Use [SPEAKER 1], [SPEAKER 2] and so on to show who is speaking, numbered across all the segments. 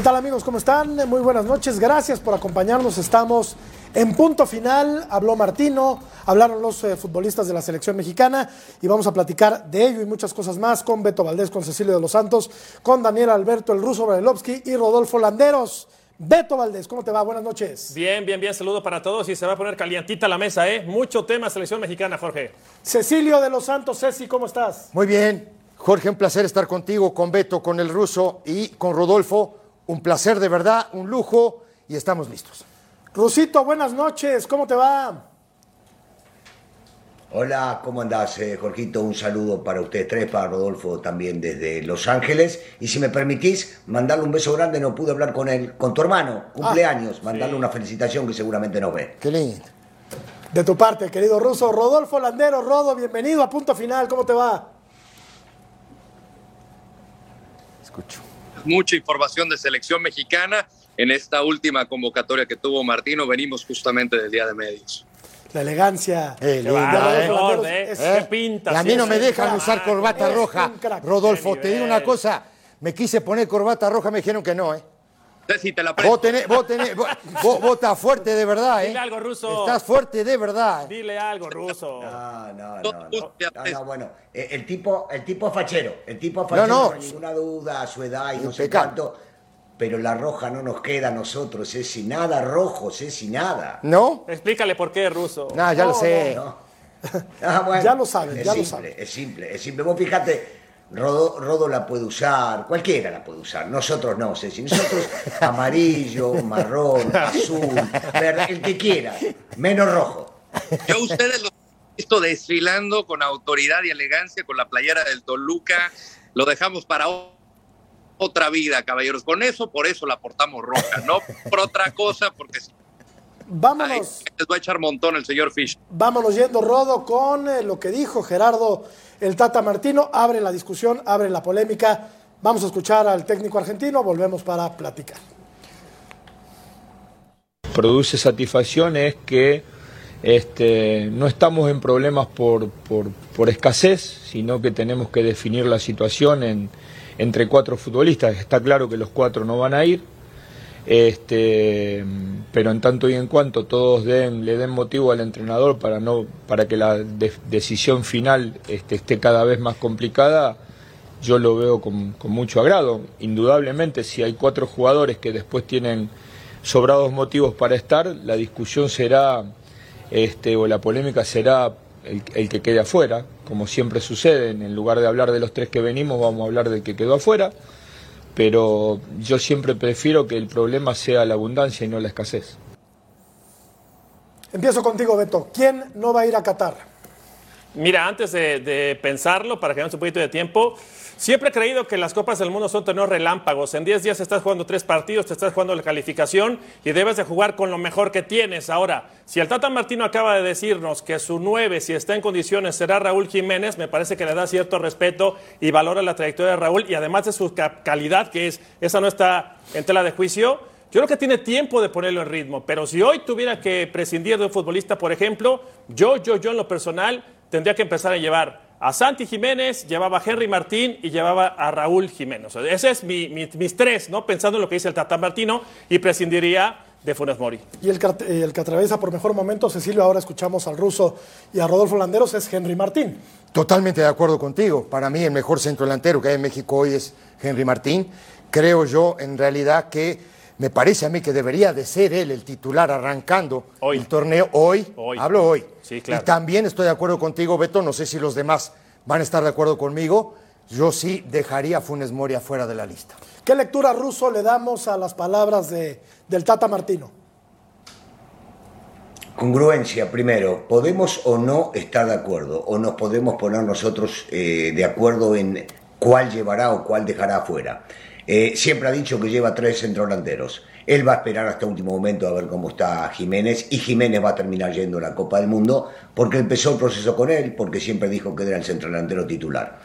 [SPEAKER 1] ¿Qué tal amigos? ¿Cómo están? Muy buenas noches. Gracias por acompañarnos. Estamos en punto final. Habló Martino, hablaron los eh, futbolistas de la selección mexicana y vamos a platicar de ello y muchas cosas más con Beto Valdés, con Cecilio de los Santos, con Daniel Alberto el Ruso Brailovsky y Rodolfo Landeros. Beto Valdés, ¿cómo te va? Buenas noches.
[SPEAKER 2] Bien, bien, bien. Saludo para todos y se va a poner calientita la mesa, ¿eh? Mucho tema selección mexicana, Jorge.
[SPEAKER 1] Cecilio de los Santos, Ceci, ¿cómo estás?
[SPEAKER 3] Muy bien. Jorge, un placer estar contigo, con Beto, con el ruso y con Rodolfo. Un placer de verdad, un lujo y estamos listos.
[SPEAKER 1] Rusito, buenas noches, ¿cómo te va?
[SPEAKER 4] Hola, ¿cómo andás, eh, Jorgito? Un saludo para ustedes tres, para Rodolfo también desde Los Ángeles. Y si me permitís, mandarle un beso grande, no pude hablar con él, con tu hermano, cumpleaños, mandarle una felicitación que seguramente nos ve.
[SPEAKER 3] Qué lindo.
[SPEAKER 1] De tu parte, querido ruso, Rodolfo Landero, Rodo, bienvenido a punto final, ¿cómo te va?
[SPEAKER 3] Escucho.
[SPEAKER 5] Mucha información de selección mexicana en esta última convocatoria que tuvo Martino. Venimos justamente del Día de Medios.
[SPEAKER 1] La elegancia.
[SPEAKER 3] Eh,
[SPEAKER 2] Qué
[SPEAKER 3] linda, eh.
[SPEAKER 2] ¿eh?
[SPEAKER 3] ¿Eh?
[SPEAKER 2] Qué pinta.
[SPEAKER 3] Y a
[SPEAKER 2] sí,
[SPEAKER 3] mí no me dejan
[SPEAKER 2] crack.
[SPEAKER 3] usar corbata roja. Rodolfo, te digo una cosa. Me quise poner corbata roja, me dijeron que no, ¿eh?
[SPEAKER 5] Ceci, te la presto.
[SPEAKER 3] Vos tenés, vos tenés, vos, vos- vos estás fuerte de verdad, ¿eh?
[SPEAKER 2] Dile algo, ruso.
[SPEAKER 3] Estás fuerte de verdad.
[SPEAKER 2] Dile algo, ruso.
[SPEAKER 4] No, no, no,
[SPEAKER 5] No,
[SPEAKER 4] no. bueno, eh, el tipo, el tipo es fachero, el tipo es
[SPEAKER 3] No,
[SPEAKER 4] fachero,
[SPEAKER 3] no.
[SPEAKER 4] no, ninguna duda, a su edad y no sé cuánto. Pero la roja no nos queda a nosotros, Ceci, nada rojo, Ceci, nada.
[SPEAKER 3] ¿No?
[SPEAKER 2] Explícale por qué, ruso.
[SPEAKER 3] No, ya lo sé.
[SPEAKER 4] No. Ah, bueno,
[SPEAKER 1] Ya lo saben,
[SPEAKER 4] es
[SPEAKER 1] ya lo saben.
[SPEAKER 4] Es simple, es simple. Vos fíjate, Rodo, Rodo la puede usar, cualquiera la puede usar, nosotros no, Ceci. Nosotros amarillo, marrón, azul, verde, el que quiera, menos rojo.
[SPEAKER 5] Yo a ustedes los he visto desfilando con autoridad y elegancia con la playera del Toluca. Lo dejamos para otra vida, caballeros. Con eso, por eso la portamos roja, no por otra cosa, porque
[SPEAKER 1] Vámonos,
[SPEAKER 5] les va a echar montón el señor Fish.
[SPEAKER 1] vámonos yendo, Rodo, con eh, lo que dijo Gerardo el Tata Martino. Abre la discusión, abre la polémica. Vamos a escuchar al técnico argentino, volvemos para platicar.
[SPEAKER 6] produce satisfacción es que este, no estamos en problemas por, por- por escasez, sino que tenemos que definir la situación en- entre cuatro futbolistas. Está claro que los cuatro no van a ir, este, pero en tanto y en cuanto todos le den motivo al entrenador para, no, para que la de- decisión final este, esté cada vez más complicada, yo lo veo con, con mucho agrado. Indudablemente, si hay cuatro jugadores que después tienen sobrados motivos para estar, la discusión será, este, o la polémica será el, el que quede afuera, como siempre sucede. En lugar de hablar de los tres que venimos, vamos a hablar del que quedó afuera. Pero yo siempre prefiero que el problema sea la abundancia y no la escasez.
[SPEAKER 1] Empiezo contigo, Beto. ¿Quién no va a ir a Qatar?
[SPEAKER 2] Mira, antes de, de pensarlo, para que un poquito de tiempo, siempre he creído que las Copas del Mundo son torneos relámpagos. En 10 días estás jugando tres partidos, te estás jugando la calificación y debes de jugar con lo mejor que tienes. Ahora, si el Tata Martino acaba de decirnos que su 9, si está en condiciones, será Raúl Jiménez, me parece que le da cierto respeto y valora la trayectoria de Raúl y además de su ca- calidad, que es, esa no está en tela de juicio. Yo creo que tiene tiempo de ponerlo en ritmo, pero si hoy tuviera que prescindir de un futbolista, por ejemplo, yo, yo, yo en lo personal tendría que empezar a llevar a Santi Jiménez, llevaba a Henry Martín y llevaba a Raúl Jiménez. O sea, ese es mi, mi- mis tres, ¿no? Pensando en lo que dice el Tata Martino y prescindiría de Funes Mori.
[SPEAKER 1] Y el, que- el que atraviesa por mejor momento, Cecilio, ahora escuchamos al ruso y a Rodolfo Landeros, es Henry Martín.
[SPEAKER 3] Totalmente de acuerdo contigo. Para mí el mejor centro delantero que hay en México hoy es Henry Martín. Creo yo en realidad que me parece a mí que debería de ser él el titular arrancando
[SPEAKER 2] Hoy.
[SPEAKER 3] el torneo hoy.
[SPEAKER 2] Hoy.
[SPEAKER 3] Hablo hoy.
[SPEAKER 2] Sí, claro.
[SPEAKER 3] Y también estoy de acuerdo contigo, Beto. No sé si los demás van a estar de acuerdo conmigo. Yo sí dejaría a Funes Mori fuera de la lista.
[SPEAKER 1] ¿Qué lectura ruso le damos a las palabras de, del Tata Martino?
[SPEAKER 4] Congruencia, primero, ¿podemos o no estar de acuerdo? ¿O nos podemos poner nosotros eh, de acuerdo en cuál llevará o cuál dejará afuera? Eh, siempre ha dicho que lleva tres centrodelanteros. Él va a esperar hasta último momento a ver cómo está Jiménez y Jiménez va a terminar yendo a la Copa del Mundo porque empezó el proceso con él, porque siempre dijo que era el centrodelantero titular.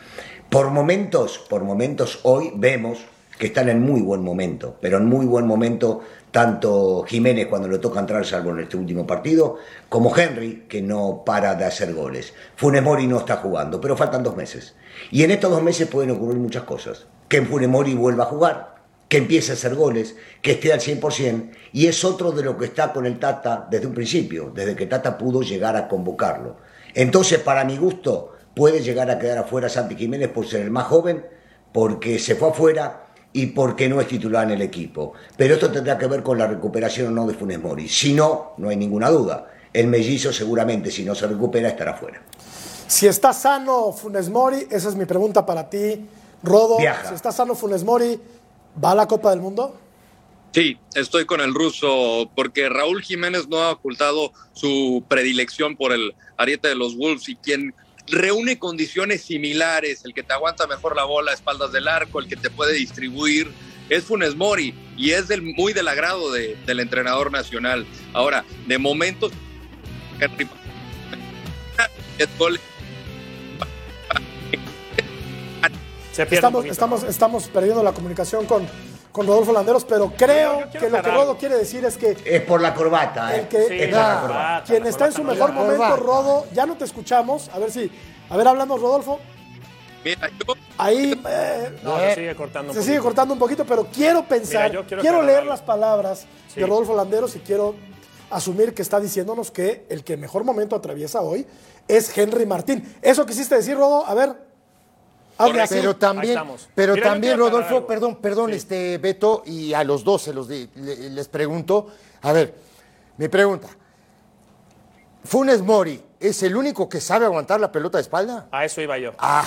[SPEAKER 4] Por momentos, por momentos hoy vemos que están en muy buen momento, pero en muy buen momento tanto Jiménez cuando le toca entrar, salvo en este último partido, como Henry, que no para de hacer goles. Funes Mori no está jugando, pero faltan dos meses. Y en estos dos meses pueden ocurrir muchas cosas. Que Funes Mori vuelva a jugar, que empiece a hacer goles, que esté al 100%, y es otro de lo que está con el Tata desde un principio, desde que Tata pudo llegar a convocarlo. Entonces, para mi gusto, puede llegar a quedar afuera Santi Jiménez por ser el más joven, porque se fue afuera y porque no es titular en el equipo. Pero esto tendrá que ver con la recuperación o no de Funes Mori. Si no, no hay ninguna duda. El mellizo seguramente, si no se recupera, estará fuera.
[SPEAKER 1] Si está sano Funes Mori, esa es mi pregunta para ti, Rodo.
[SPEAKER 4] Viaja.
[SPEAKER 1] Si está sano Funes Mori, ¿va a la Copa del Mundo?
[SPEAKER 5] Sí, estoy con el ruso, porque Raúl Jiménez no ha ocultado su predilección por el ariete de los Wolves y quien reúne condiciones similares, el que te aguanta mejor la bola a espaldas del arco, el que te puede distribuir, es Funes Mori y es del, muy del agrado de- del entrenador nacional. Ahora, de momento,
[SPEAKER 1] Estamos, estamos, estamos perdiendo la comunicación con, con Rodolfo Landeros, pero creo
[SPEAKER 2] Yo- yo quiero
[SPEAKER 1] que lo que. Rodo quiere decir es que
[SPEAKER 4] Es por la corbata, ¿eh?
[SPEAKER 1] El que-
[SPEAKER 2] Sí,
[SPEAKER 4] es
[SPEAKER 2] la
[SPEAKER 4] por la corbata.
[SPEAKER 2] corbata,
[SPEAKER 1] quien
[SPEAKER 2] la
[SPEAKER 1] está en su mejor
[SPEAKER 2] no
[SPEAKER 1] momento,
[SPEAKER 3] corbata.
[SPEAKER 1] Rodo, ya no te escuchamos. A ver si. A ver, háblanos, Rodolfo.
[SPEAKER 5] Mira, yo
[SPEAKER 1] Ahí eh,
[SPEAKER 2] No, se sigue cortando un
[SPEAKER 1] se
[SPEAKER 2] poquito.
[SPEAKER 1] sigue cortando un poquito, pero quiero pensar,
[SPEAKER 2] Mira, quiero
[SPEAKER 1] leer
[SPEAKER 2] algo.
[SPEAKER 1] las palabras
[SPEAKER 2] Sí.
[SPEAKER 1] de Rodolfo Landeros y quiero asumir que está diciéndonos que el que mejor momento atraviesa hoy es Henry Martín. ¿Eso quisiste decir, Rodo? A ver. Así.
[SPEAKER 3] Pero también, pero
[SPEAKER 2] Mira,
[SPEAKER 3] también Rodolfo, perdón, perdón,
[SPEAKER 2] Sí.
[SPEAKER 3] este Beto, y a los dos se los les pregunto. A ver, mi pregunta. ¿Funes Mori es el único que sabe aguantar la pelota de espalda?
[SPEAKER 2] A eso iba yo.
[SPEAKER 3] Ah,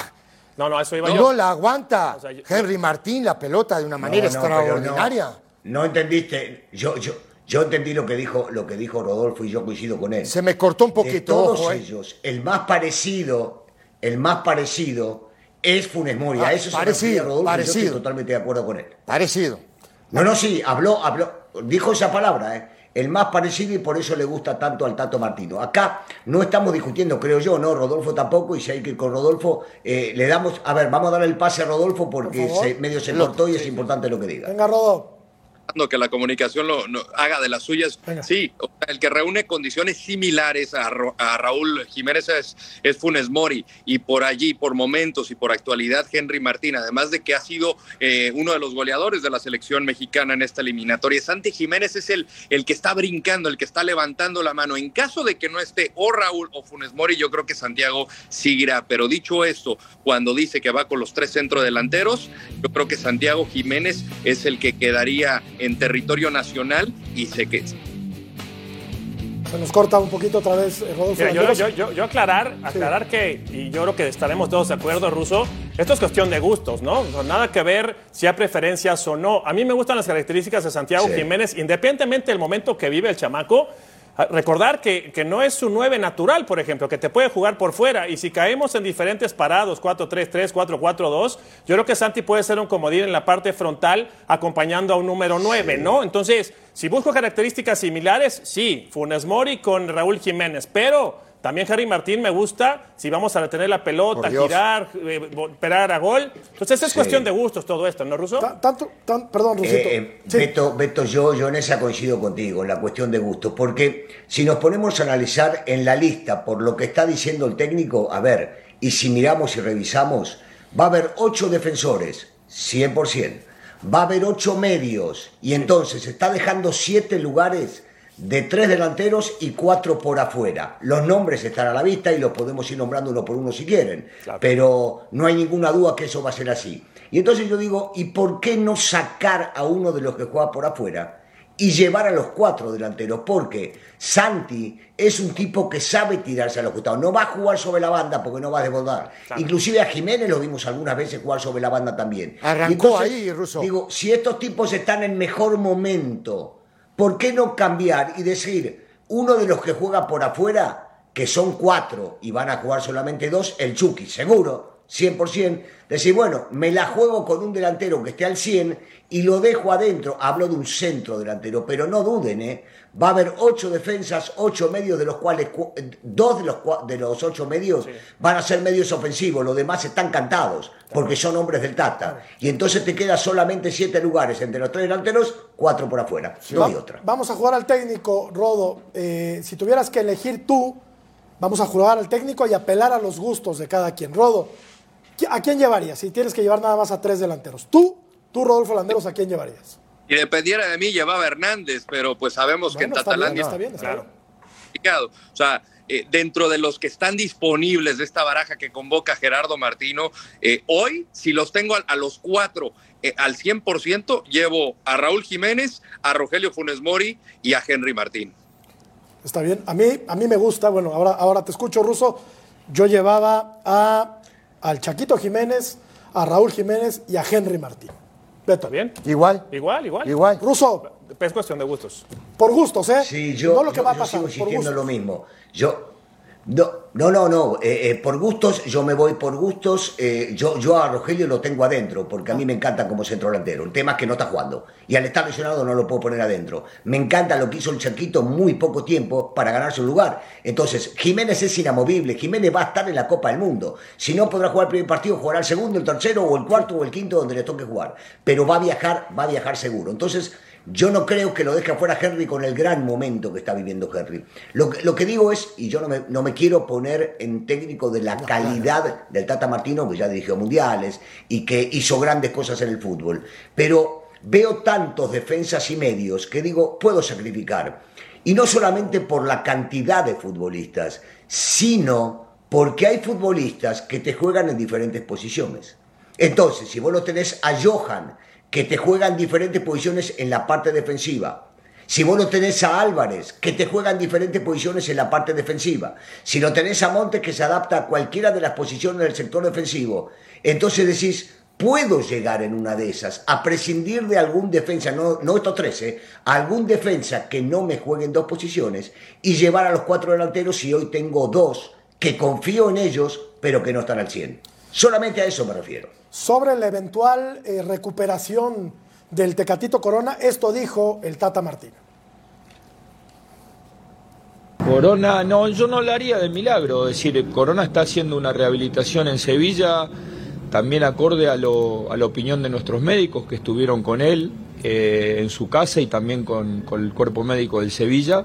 [SPEAKER 2] No, no, a eso iba
[SPEAKER 3] no,
[SPEAKER 2] yo.
[SPEAKER 3] la aguanta
[SPEAKER 2] O sea, yo-
[SPEAKER 3] Henry Martín la pelota de una manera
[SPEAKER 4] No, no, no.
[SPEAKER 3] extraordinaria.
[SPEAKER 4] No, entendiste. Yo, yo, yo entendí lo que dijo, lo que dijo Rodolfo y yo coincido con él.
[SPEAKER 3] Se me cortó un
[SPEAKER 4] de
[SPEAKER 3] poquito,
[SPEAKER 4] todos
[SPEAKER 3] ojo, eh.
[SPEAKER 4] ellos, el más parecido, el más parecido es Funes Mori.
[SPEAKER 3] Ah,
[SPEAKER 4] eso se
[SPEAKER 3] parecido,
[SPEAKER 4] refería Rodolfo y yo
[SPEAKER 3] parecido.
[SPEAKER 4] estoy totalmente de acuerdo con él.
[SPEAKER 3] Parecido.
[SPEAKER 4] No, no, sí, habló, habló, dijo esa palabra, ¿eh? el más parecido y por eso le gusta tanto al Tato Martino. Acá no estamos discutiendo, creo yo, ¿no? Rodolfo tampoco, y si hay que ir con Rodolfo, eh, le damos, a ver, vamos a darle el pase a Rodolfo porque
[SPEAKER 1] Por
[SPEAKER 4] se- medio se cortó y es importante lo que diga.
[SPEAKER 1] Venga, Rodo.
[SPEAKER 5] Que la comunicación lo, no- haga de las suyas.
[SPEAKER 1] Venga.
[SPEAKER 5] Sí, o sea, el que reúne condiciones similares a, Ro- a Raúl Jiménez es, es Funes Mori y por allí, por momentos y por actualidad, Henry Martín, además de que ha sido eh, uno de los goleadores de la selección mexicana en esta eliminatoria. Santi Jiménez es el, el que está brincando, el que está levantando la mano. En caso de que no esté o Raúl o Funes Mori, yo creo que Santiago seguirá. Pero dicho esto, cuando dice que va con los tres centrodelanteros, yo creo que Santiago Jiménez es el que quedaría en territorio nacional y sé que
[SPEAKER 1] Se nos corta un poquito otra vez, eh, Rodolfo
[SPEAKER 2] Mira, yo,
[SPEAKER 1] Landeros.
[SPEAKER 2] yo, yo, yo aclarar, aclarar que, y yo creo que estaremos todos de acuerdo, Ruso, esto es cuestión de gustos, ¿no? No, Nada que ver si hay preferencias o no. A mí me gustan las características de Santiago
[SPEAKER 4] Sí.
[SPEAKER 2] Jiménez, independientemente del momento que vive el chamaco. Ah, Recordar que, que no es su 9 natural, por ejemplo, que te puede jugar por fuera. Y si caemos en diferentes parados, 4-3-3, 4-4-2, yo creo que Santi puede ser un comodín en la parte frontal acompañando a un número 9, ¿no? Entonces, si busco características similares, sí, Funes Mori con Raúl Jiménez, pero también Harry Martín me gusta si vamos a retener la pelota, girar, eh, esperar a gol. Entonces es
[SPEAKER 4] Sí.
[SPEAKER 2] cuestión de gustos todo esto, ¿no, Ruso?
[SPEAKER 1] Ta- Tanto, tan- perdón, Rusito.
[SPEAKER 4] Eh, eh,
[SPEAKER 1] Sí.
[SPEAKER 4] Beto, Beto, yo, yo en esa coincido contigo, en la cuestión de gustos, porque si nos ponemos a analizar en la lista por lo que está diciendo el técnico, a ver, y si miramos y revisamos, va a haber ocho defensores, 100%, va a haber ocho medios y entonces está dejando siete lugares de tres delanteros y cuatro por afuera. Los nombres están a la vista y los podemos ir nombrando uno por uno si quieren, pero no hay ninguna duda que eso va a ser así. Y entonces yo digo, ¿y por qué no sacar a uno de los que juega por afuera y llevar a los cuatro delanteros? Porque Santi es un tipo que sabe tirarse a los costados, no va a jugar sobre la banda porque no va a desbordar. Inclusive a Jiménez lo vimos algunas veces jugar sobre la banda también.
[SPEAKER 3] Arrancó ahí, Russo.
[SPEAKER 4] Digo, si estos tipos están en mejor momento, ¿por qué no cambiar y decir, uno de los que juega por afuera, que son cuatro y van a jugar solamente dos, el Chucky, seguro, 100%, decir, bueno, me la juego con un delantero que esté al 100 y lo dejo adentro. Hablo de un centro delantero, pero no duden, ¿eh? Va a haber ocho defensas, ocho medios, de los cuales dos de los, de los ocho medios van a ser medios ofensivos, los demás están cantados, porque son hombres del Tata. Y entonces te queda solamente siete lugares entre los tres delanteros, cuatro por afuera. No hay otra.
[SPEAKER 1] Vamos a jugar al técnico, Rodo. Eh, si tuvieras que elegir tú, vamos a jugar al técnico y apelar a los gustos de cada quien. Rodo, ¿A quién llevarías si tienes que llevar nada más a tres delanteros? Tú, tú Rodolfo Landeros, ¿a quién llevarías?
[SPEAKER 5] Si dependiera de mí, llevaba a Hernández, pero pues sabemos que en Tatalandia
[SPEAKER 1] está bien, está
[SPEAKER 5] bien. O sea, eh, dentro de los que están disponibles de esta baraja que convoca Gerardo Martino, eh, hoy, si los tengo a, los cuatro eh, al 100%, llevo a Raúl Jiménez, a Rogelio Funes Mori y a Henry Martín.
[SPEAKER 1] Está bien. A mí, a mí me gusta, bueno, ahora, ahora te escucho, Ruso. Yo llevaba a al Chaquito Jiménez, a Raúl Jiménez y a Henry Martín.
[SPEAKER 2] Beto. ¿Bien?
[SPEAKER 3] Igual.
[SPEAKER 2] Igual, igual.
[SPEAKER 3] Igual.
[SPEAKER 1] Ruso.
[SPEAKER 2] Es cuestión de gustos.
[SPEAKER 1] Por gustos, ¿eh?
[SPEAKER 4] Sí, yo,
[SPEAKER 1] no lo que va a
[SPEAKER 4] pasar,
[SPEAKER 1] yo
[SPEAKER 4] sigo insistiendo lo mismo. Yo, no, no, no, no. Eh, eh, por gustos, yo me voy por gustos. Eh, yo, yo a Rogelio lo tengo adentro, porque a mí me encanta como centro delantero. El tema es que no está jugando. Y al estar lesionado no lo puedo poner adentro. Me encanta lo que hizo el Chaquito muy poco tiempo para ganarse un lugar. Entonces, Jiménez es inamovible. Jiménez va a estar en la Copa del Mundo. Si no podrá jugar el primer partido, jugará el segundo, el tercero, o el cuarto, o el quinto, donde le toque jugar. Pero va a viajar, va a viajar seguro. Entonces, yo no creo que lo deje afuera Henry con el gran momento que está viviendo Henry. Lo, lo que digo es, y yo no me, no me, quiero poner en técnico de la calidad del Tata Martino, que ya dirigió mundiales y que hizo grandes cosas en el fútbol, pero veo tantos defensas y medios que digo, puedo sacrificar. Y no solamente por la cantidad de futbolistas, sino porque hay futbolistas que te juegan en diferentes posiciones. Entonces, si vos lo tenés a Johan, que te juega en diferentes posiciones en la parte defensiva. Si vos no tenés a Álvarez, que te juega en diferentes posiciones en la parte defensiva. Si no tenés a Montes, que se adapta a cualquiera de las posiciones del sector defensivo. Entonces decís, puedo llegar en una de esas a prescindir de algún defensa, no, no estos tres, ¿eh? algún defensa que no me juegue en dos posiciones y llevar a los cuatro delanteros y hoy tengo dos que confío en ellos, pero que no están al 100. Solamente a eso me refiero.
[SPEAKER 1] Sobre la eventual eh, recuperación del Tecatito Corona, esto dijo el Tata Martín.
[SPEAKER 6] Corona, no, yo no haría de milagro, es decir, Corona está haciendo una rehabilitación en Sevilla, también acorde a, lo, a la opinión de nuestros médicos que estuvieron con él eh, en su casa y también con, con el cuerpo médico del Sevilla.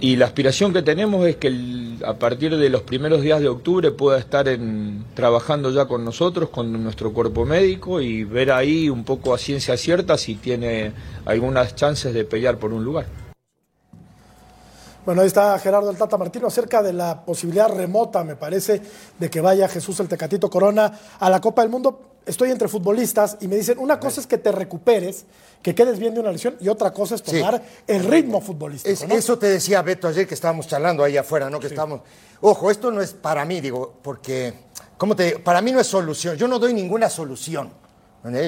[SPEAKER 6] Y la aspiración que tenemos es que a partir de los primeros días de octubre pueda estar en, trabajando ya con nosotros, con nuestro cuerpo médico y ver ahí un poco a ciencia cierta si tiene algunas chances de pelear por un lugar.
[SPEAKER 1] Bueno, ahí está Gerardo el Tata Martino acerca de la posibilidad remota, me parece, de que vaya Jesús el Tecatito Corona a la Copa del Mundo estoy entre futbolistas y me dicen, una cosa es que te recuperes, que quedes bien de una lesión, y otra cosa es tomar el ritmo futbolístico.
[SPEAKER 3] Eso te decía Beto ayer que estábamos charlando ahí afuera, ¿no? Que estamos. Ojo, esto no es para mí, digo, porque, ¿cómo te Para mí no es solución. Yo no doy ninguna solución.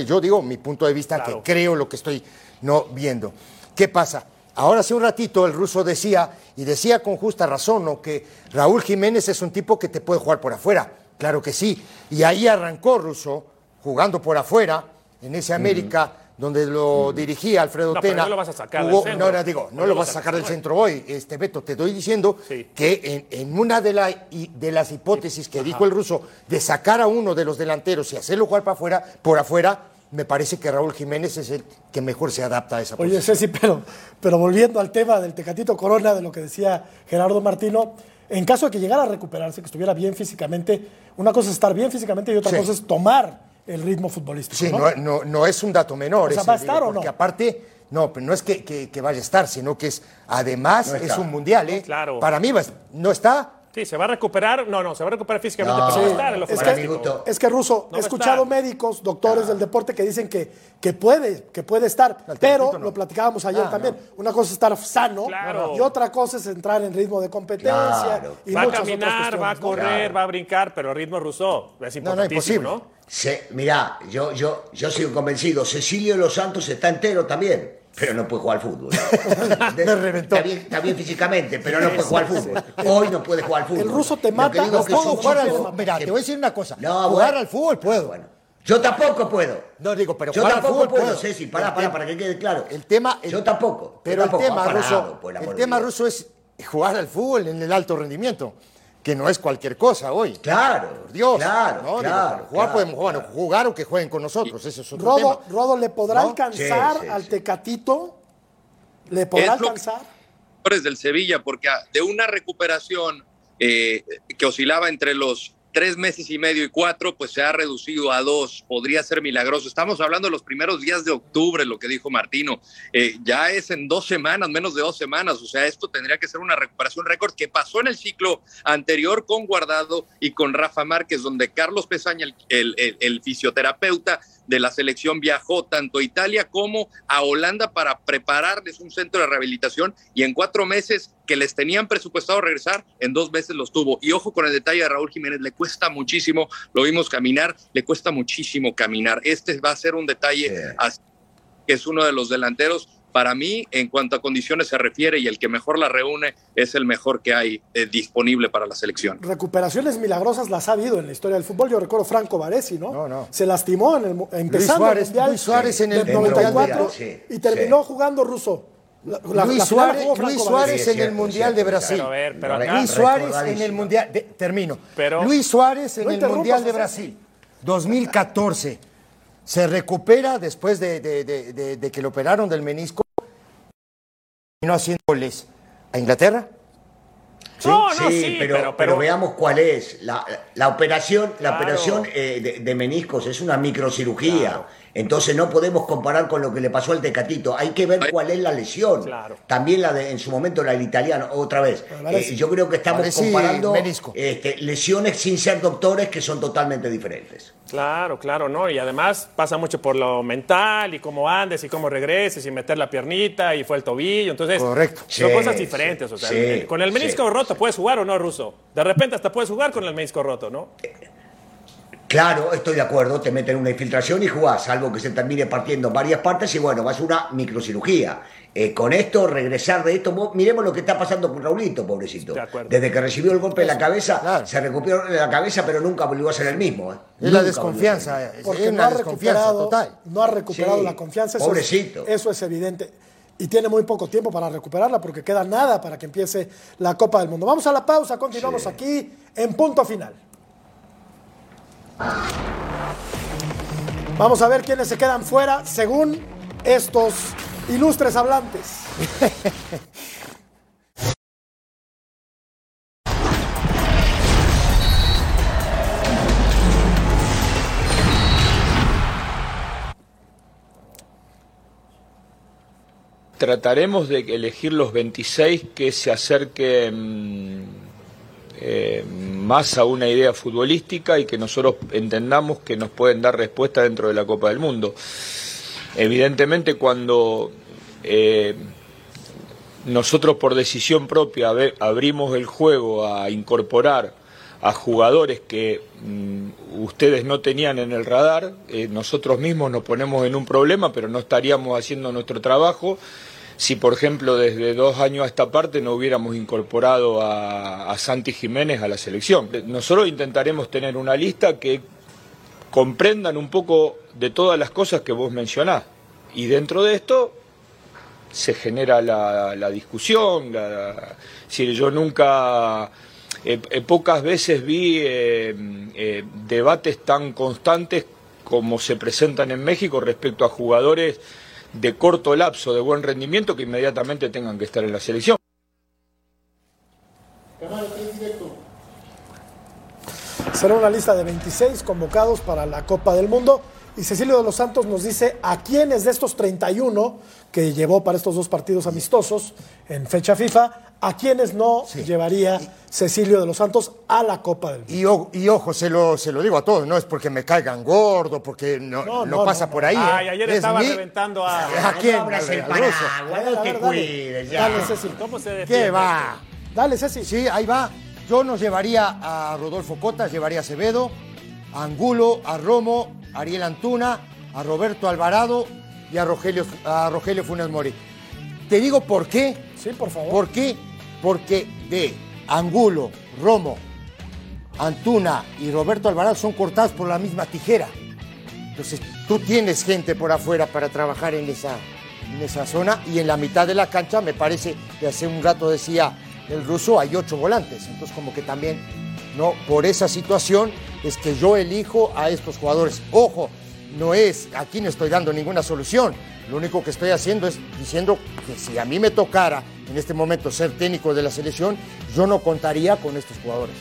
[SPEAKER 3] Yo digo mi punto de vista, que creo lo que estoy no viendo. ¿Qué pasa? Ahora hace un ratito el ruso decía, y decía con justa razón, ¿no? que Raúl Jiménez es un tipo que te puede jugar por afuera. Claro que sí. Y ahí arrancó Russo jugando por afuera, en ese América donde lo dirigía Alfredo Tena.
[SPEAKER 2] no lo vas a sacar del centro.
[SPEAKER 3] No, digo, no, lo vas a sacar del centro hoy, este Beto. Te estoy diciendo que en, una de, la, de, las hipótesis que dijo el ruso de sacar a uno de los delanteros y hacerlo jugar para afuera, por afuera, me parece que Raúl Jiménez es el que mejor se adapta a esa
[SPEAKER 1] posición. Oye, Ceci, pero, pero volviendo al tema del Tecatito Corona, de lo que decía Gerardo Martino, en caso de que llegara a recuperarse, que estuviera bien físicamente, una cosa es estar bien físicamente y otra cosa es tomar el ritmo futbolístico.
[SPEAKER 3] Sí,
[SPEAKER 1] ¿no?
[SPEAKER 3] no, no- no es un dato menor.
[SPEAKER 1] O sea,
[SPEAKER 3] ese,
[SPEAKER 1] ¿va a estar o no?
[SPEAKER 3] Porque aparte, no, pero no es que, que- que vaya a estar, sino que es, además,
[SPEAKER 4] No
[SPEAKER 3] es un mundial, ¿eh?
[SPEAKER 2] Claro.
[SPEAKER 3] Para mí va no está.
[SPEAKER 2] Sí, se va a recuperar. No, no, se va a recuperar físicamente,
[SPEAKER 4] No,
[SPEAKER 2] pero no va a estar en lo
[SPEAKER 1] Es que, es que Ruso,
[SPEAKER 2] No
[SPEAKER 1] he escuchado
[SPEAKER 2] estar.
[SPEAKER 1] médicos, doctores del deporte que dicen que, que puede, que puede estar, pero
[SPEAKER 3] no.
[SPEAKER 1] lo platicábamos ayer
[SPEAKER 3] Ah,
[SPEAKER 1] también. Una cosa es estar sano
[SPEAKER 2] Claro.
[SPEAKER 1] y otra cosa es entrar en ritmo de competencia
[SPEAKER 4] Claro.
[SPEAKER 1] y
[SPEAKER 2] Va a caminar, va a
[SPEAKER 1] ¿no?
[SPEAKER 2] correr,
[SPEAKER 4] Claro.
[SPEAKER 2] va a brincar, pero ritmo ruso es importantísimo,
[SPEAKER 3] imposible.
[SPEAKER 2] ¿no?
[SPEAKER 4] Se, mirá, yo, yo, yo sigo convencido, Cecilio de los Santos está entero también, pero no puede jugar al fútbol.
[SPEAKER 3] Me reventó.
[SPEAKER 4] Está bien, está bien físicamente, pero no puede jugar al fútbol. Hoy no puede jugar al fútbol.
[SPEAKER 1] El ruso te mata, no
[SPEAKER 3] Puedo jugar al fútbol. Te voy a decir una cosa.
[SPEAKER 4] No,
[SPEAKER 3] jugar
[SPEAKER 4] bueno.
[SPEAKER 3] al fútbol puedo.
[SPEAKER 4] Bueno, yo tampoco puedo.
[SPEAKER 3] No digo, pero
[SPEAKER 4] Yo tampoco
[SPEAKER 3] fútbol
[SPEAKER 4] puedo,
[SPEAKER 3] puedo.
[SPEAKER 4] Ceci, pará,
[SPEAKER 3] tema-
[SPEAKER 4] para que quede claro.
[SPEAKER 3] El tema, el-
[SPEAKER 4] yo tampoco.
[SPEAKER 3] Pero
[SPEAKER 4] yo
[SPEAKER 3] el tema,
[SPEAKER 4] parado,
[SPEAKER 3] ruso,
[SPEAKER 4] por el
[SPEAKER 3] tema ruso es jugar al fútbol en el alto rendimiento, que no es cualquier cosa hoy.
[SPEAKER 4] Claro,
[SPEAKER 3] Por Dios.
[SPEAKER 4] claro,
[SPEAKER 3] ¿no? Digo,
[SPEAKER 4] claro,
[SPEAKER 3] jugar
[SPEAKER 4] claro,
[SPEAKER 3] podemos jugar,
[SPEAKER 4] claro.
[SPEAKER 3] jugar o que jueguen con nosotros, eso es otro
[SPEAKER 1] Rodo,
[SPEAKER 3] tema.
[SPEAKER 1] Rodo, ¿le podrá
[SPEAKER 3] ¿No?
[SPEAKER 1] alcanzar
[SPEAKER 4] Sí, sí,
[SPEAKER 1] al. Tecatito? ¿Le podrá
[SPEAKER 5] Es
[SPEAKER 1] alcanzar?
[SPEAKER 5] jugadores del Sevilla, porque de una recuperación eh, que oscilaba entre los tres meses y medio y cuatro, pues se ha reducido a dos. Podría ser milagroso. Estamos hablando de los primeros días de octubre, lo que dijo Martino. Eh, ya es en dos semanas, menos de dos semanas. O sea, esto tendría que ser una recuperación récord que pasó en el ciclo anterior con Guardado y con Rafa Márquez, donde Carlos Pesaña, el, fisioterapeuta de la selección, viajó tanto a Italia como a Holanda para prepararles un centro de rehabilitación y en cuatro meses que les tenían presupuestado regresar, en dos meses los tuvo. Y ojo con el detalle de Raúl Jiménez, le cuesta muchísimo, lo vimos caminar, le cuesta muchísimo caminar. Este va a ser un detalle
[SPEAKER 4] Sí.
[SPEAKER 5] que es uno de los delanteros. Para mí, en cuanto a condiciones se refiere, y el que mejor la reúne es el mejor que hay eh, disponible para la selección.
[SPEAKER 1] Recuperaciones milagrosas las ha habido en la historia del fútbol. Yo recuerdo Franco Varesi, ¿no?
[SPEAKER 3] No, no.
[SPEAKER 1] Se lastimó en el, empezando
[SPEAKER 3] Suárez-
[SPEAKER 1] el mundial
[SPEAKER 3] Luis Suárez en el
[SPEAKER 4] Mundial,
[SPEAKER 1] 94
[SPEAKER 4] sí,
[SPEAKER 1] y terminó
[SPEAKER 4] sí.
[SPEAKER 1] jugando ruso. La, la-
[SPEAKER 3] Luis
[SPEAKER 1] la
[SPEAKER 3] Suárez, Luis. Suárez
[SPEAKER 4] Sí,
[SPEAKER 3] en el Mundial de. Brasil.
[SPEAKER 2] Pero a ver, pero acá-
[SPEAKER 3] Luis Suárez en el. Mundial, de- termino.
[SPEAKER 2] Pero-
[SPEAKER 3] Luis Suárez en
[SPEAKER 1] No
[SPEAKER 3] el Mundial de. Brasil, 2014. Se recupera después de, de- de- de- de que lo operaron del menisco y no haciendo goles a Inglaterra.
[SPEAKER 2] No, no,
[SPEAKER 4] sí,
[SPEAKER 2] sí,
[SPEAKER 4] pero,
[SPEAKER 2] pero,
[SPEAKER 4] pero veamos cuál es. La, la operación, la
[SPEAKER 2] Claro.
[SPEAKER 4] operación eh, de, de meniscos es una microcirugía.
[SPEAKER 2] Claro.
[SPEAKER 4] Entonces no podemos comparar con lo que le pasó al Tecatito. Hay que ver cuál es la lesión.
[SPEAKER 2] Claro.
[SPEAKER 4] También la de, en su momento la del italiano, otra vez. Eh, yo creo que estamos comparando este, lesiones sin ser doctores que son totalmente diferentes.
[SPEAKER 2] Claro, claro, ¿no? Y además pasa mucho por lo mental y cómo andes y cómo regreses y meter la piernita y fue el tobillo. Entonces,
[SPEAKER 3] Correcto.
[SPEAKER 2] son
[SPEAKER 4] Sí,
[SPEAKER 2] cosas diferentes. O sea,
[SPEAKER 4] sí,
[SPEAKER 2] el- con el menisco
[SPEAKER 4] sí,
[SPEAKER 2] roto puedes jugar o no, Ruso. De repente hasta puedes jugar con el menisco roto, ¿no?
[SPEAKER 4] Claro, estoy de acuerdo, te meten una infiltración y jugás, salvo que se termine partiendo en varias partes y bueno, vas a una microcirugía. Eh, con esto, regresar de esto, vos- miremos lo que está pasando con Raulito, pobrecito.
[SPEAKER 2] De acuerdo.
[SPEAKER 4] Desde que recibió el golpe en la cabeza,
[SPEAKER 3] Claro.
[SPEAKER 4] se recuperó en la cabeza, pero nunca volvió a ser el mismo. ¿eh?
[SPEAKER 3] Es la desconfianza. es
[SPEAKER 1] porque no ha
[SPEAKER 3] desconfianza
[SPEAKER 1] recuperado,
[SPEAKER 3] total.
[SPEAKER 1] no ha recuperado
[SPEAKER 4] Sí,
[SPEAKER 1] la confianza. Eso
[SPEAKER 4] pobrecito.
[SPEAKER 1] Es, eso es evidente. Y tiene muy poco tiempo para recuperarla porque queda nada para que empiece la Copa del Mundo. Vamos a la pausa, continuamos aquí en punto final. Vamos a ver quiénes se quedan fuera según estos ilustres hablantes.
[SPEAKER 6] Trataremos de elegir los 26 que se acerquen eh, más a una idea futbolística y que nosotros entendamos que nos pueden dar respuesta dentro de la Copa del Mundo. Evidentemente cuando eh, nosotros por decisión propia abrimos el juego a incorporar a jugadores que mm, ustedes no tenían en el radar, eh, nosotros mismos nos ponemos en un problema, pero no estaríamos haciendo nuestro trabajo si, por ejemplo, desde dos años a esta parte no hubiéramos incorporado a, Santi Jiménez a la selección. Nosotros intentaremos tener una lista que comprendan un poco de todas las cosas que vos mencionás. Y dentro de esto se genera la, discusión. La, decir, yo nunca, eh, eh, pocas veces vi eh, eh, debates tan constantes como se presentan en México respecto a jugadores de corto lapso, de buen rendimiento, que inmediatamente tengan que estar en la selección.
[SPEAKER 1] será una lista de 26 convocados para la Copa del Mundo. Y Cecilio de los Santos nos dice a quiénes de estos 31 que llevó para estos dos partidos amistosos en fecha FIFA, a quiénes no llevaría Cecilio de los Santos a la Copa del Mundo.
[SPEAKER 3] Y, o- y ojo, se lo, se lo digo a todos, no es porque me caigan gordo, porque no,
[SPEAKER 1] No,
[SPEAKER 3] no
[SPEAKER 1] no,
[SPEAKER 3] pasa
[SPEAKER 1] no,
[SPEAKER 3] por
[SPEAKER 1] no.
[SPEAKER 3] ahí.
[SPEAKER 2] Ay,
[SPEAKER 3] ¿eh?
[SPEAKER 2] ayer
[SPEAKER 3] Es
[SPEAKER 2] estaba
[SPEAKER 3] mi-
[SPEAKER 2] reventando a.
[SPEAKER 3] ¿A quién?
[SPEAKER 4] El paraguas,
[SPEAKER 1] A
[SPEAKER 4] no te
[SPEAKER 1] dale.
[SPEAKER 4] cuides ya.
[SPEAKER 1] Dale, Ceci.
[SPEAKER 2] ¿Cómo se defiende?
[SPEAKER 3] ¿Qué va?
[SPEAKER 1] Dale, Ceci.
[SPEAKER 3] Sí, ahí va. Yo nos llevaría a Rodolfo Cotas, llevaría a Acevedo, a Angulo, a Romo, a Ariel Antuna, a Roberto Alvarado y a Rogelio, a Rogelio Funes Mori. Te digo por qué.
[SPEAKER 1] Sí, por favor.
[SPEAKER 3] ¿Por qué? Porque de Angulo, Romo, Antuna y Roberto Alvarado son cortados por la misma tijera. Entonces, tú tienes gente por afuera para trabajar en esa, en esa zona y en la mitad de la cancha, me parece que hace un rato decía el ruso, hay ocho volantes. Entonces, como que también, no, por esa situación es que yo elijo a estos jugadores. Ojo, no es, aquí no estoy dando ninguna solución. Lo único que estoy haciendo es diciendo que si a mí me tocara en este momento ser técnico de la selección, yo no contaría con estos jugadores.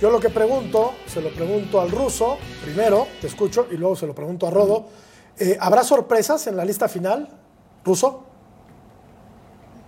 [SPEAKER 1] Yo lo que pregunto, se lo pregunto al ruso, primero, te escucho, y luego se lo pregunto a Rodo. Eh, ¿Habrá sorpresas en la lista final, ruso?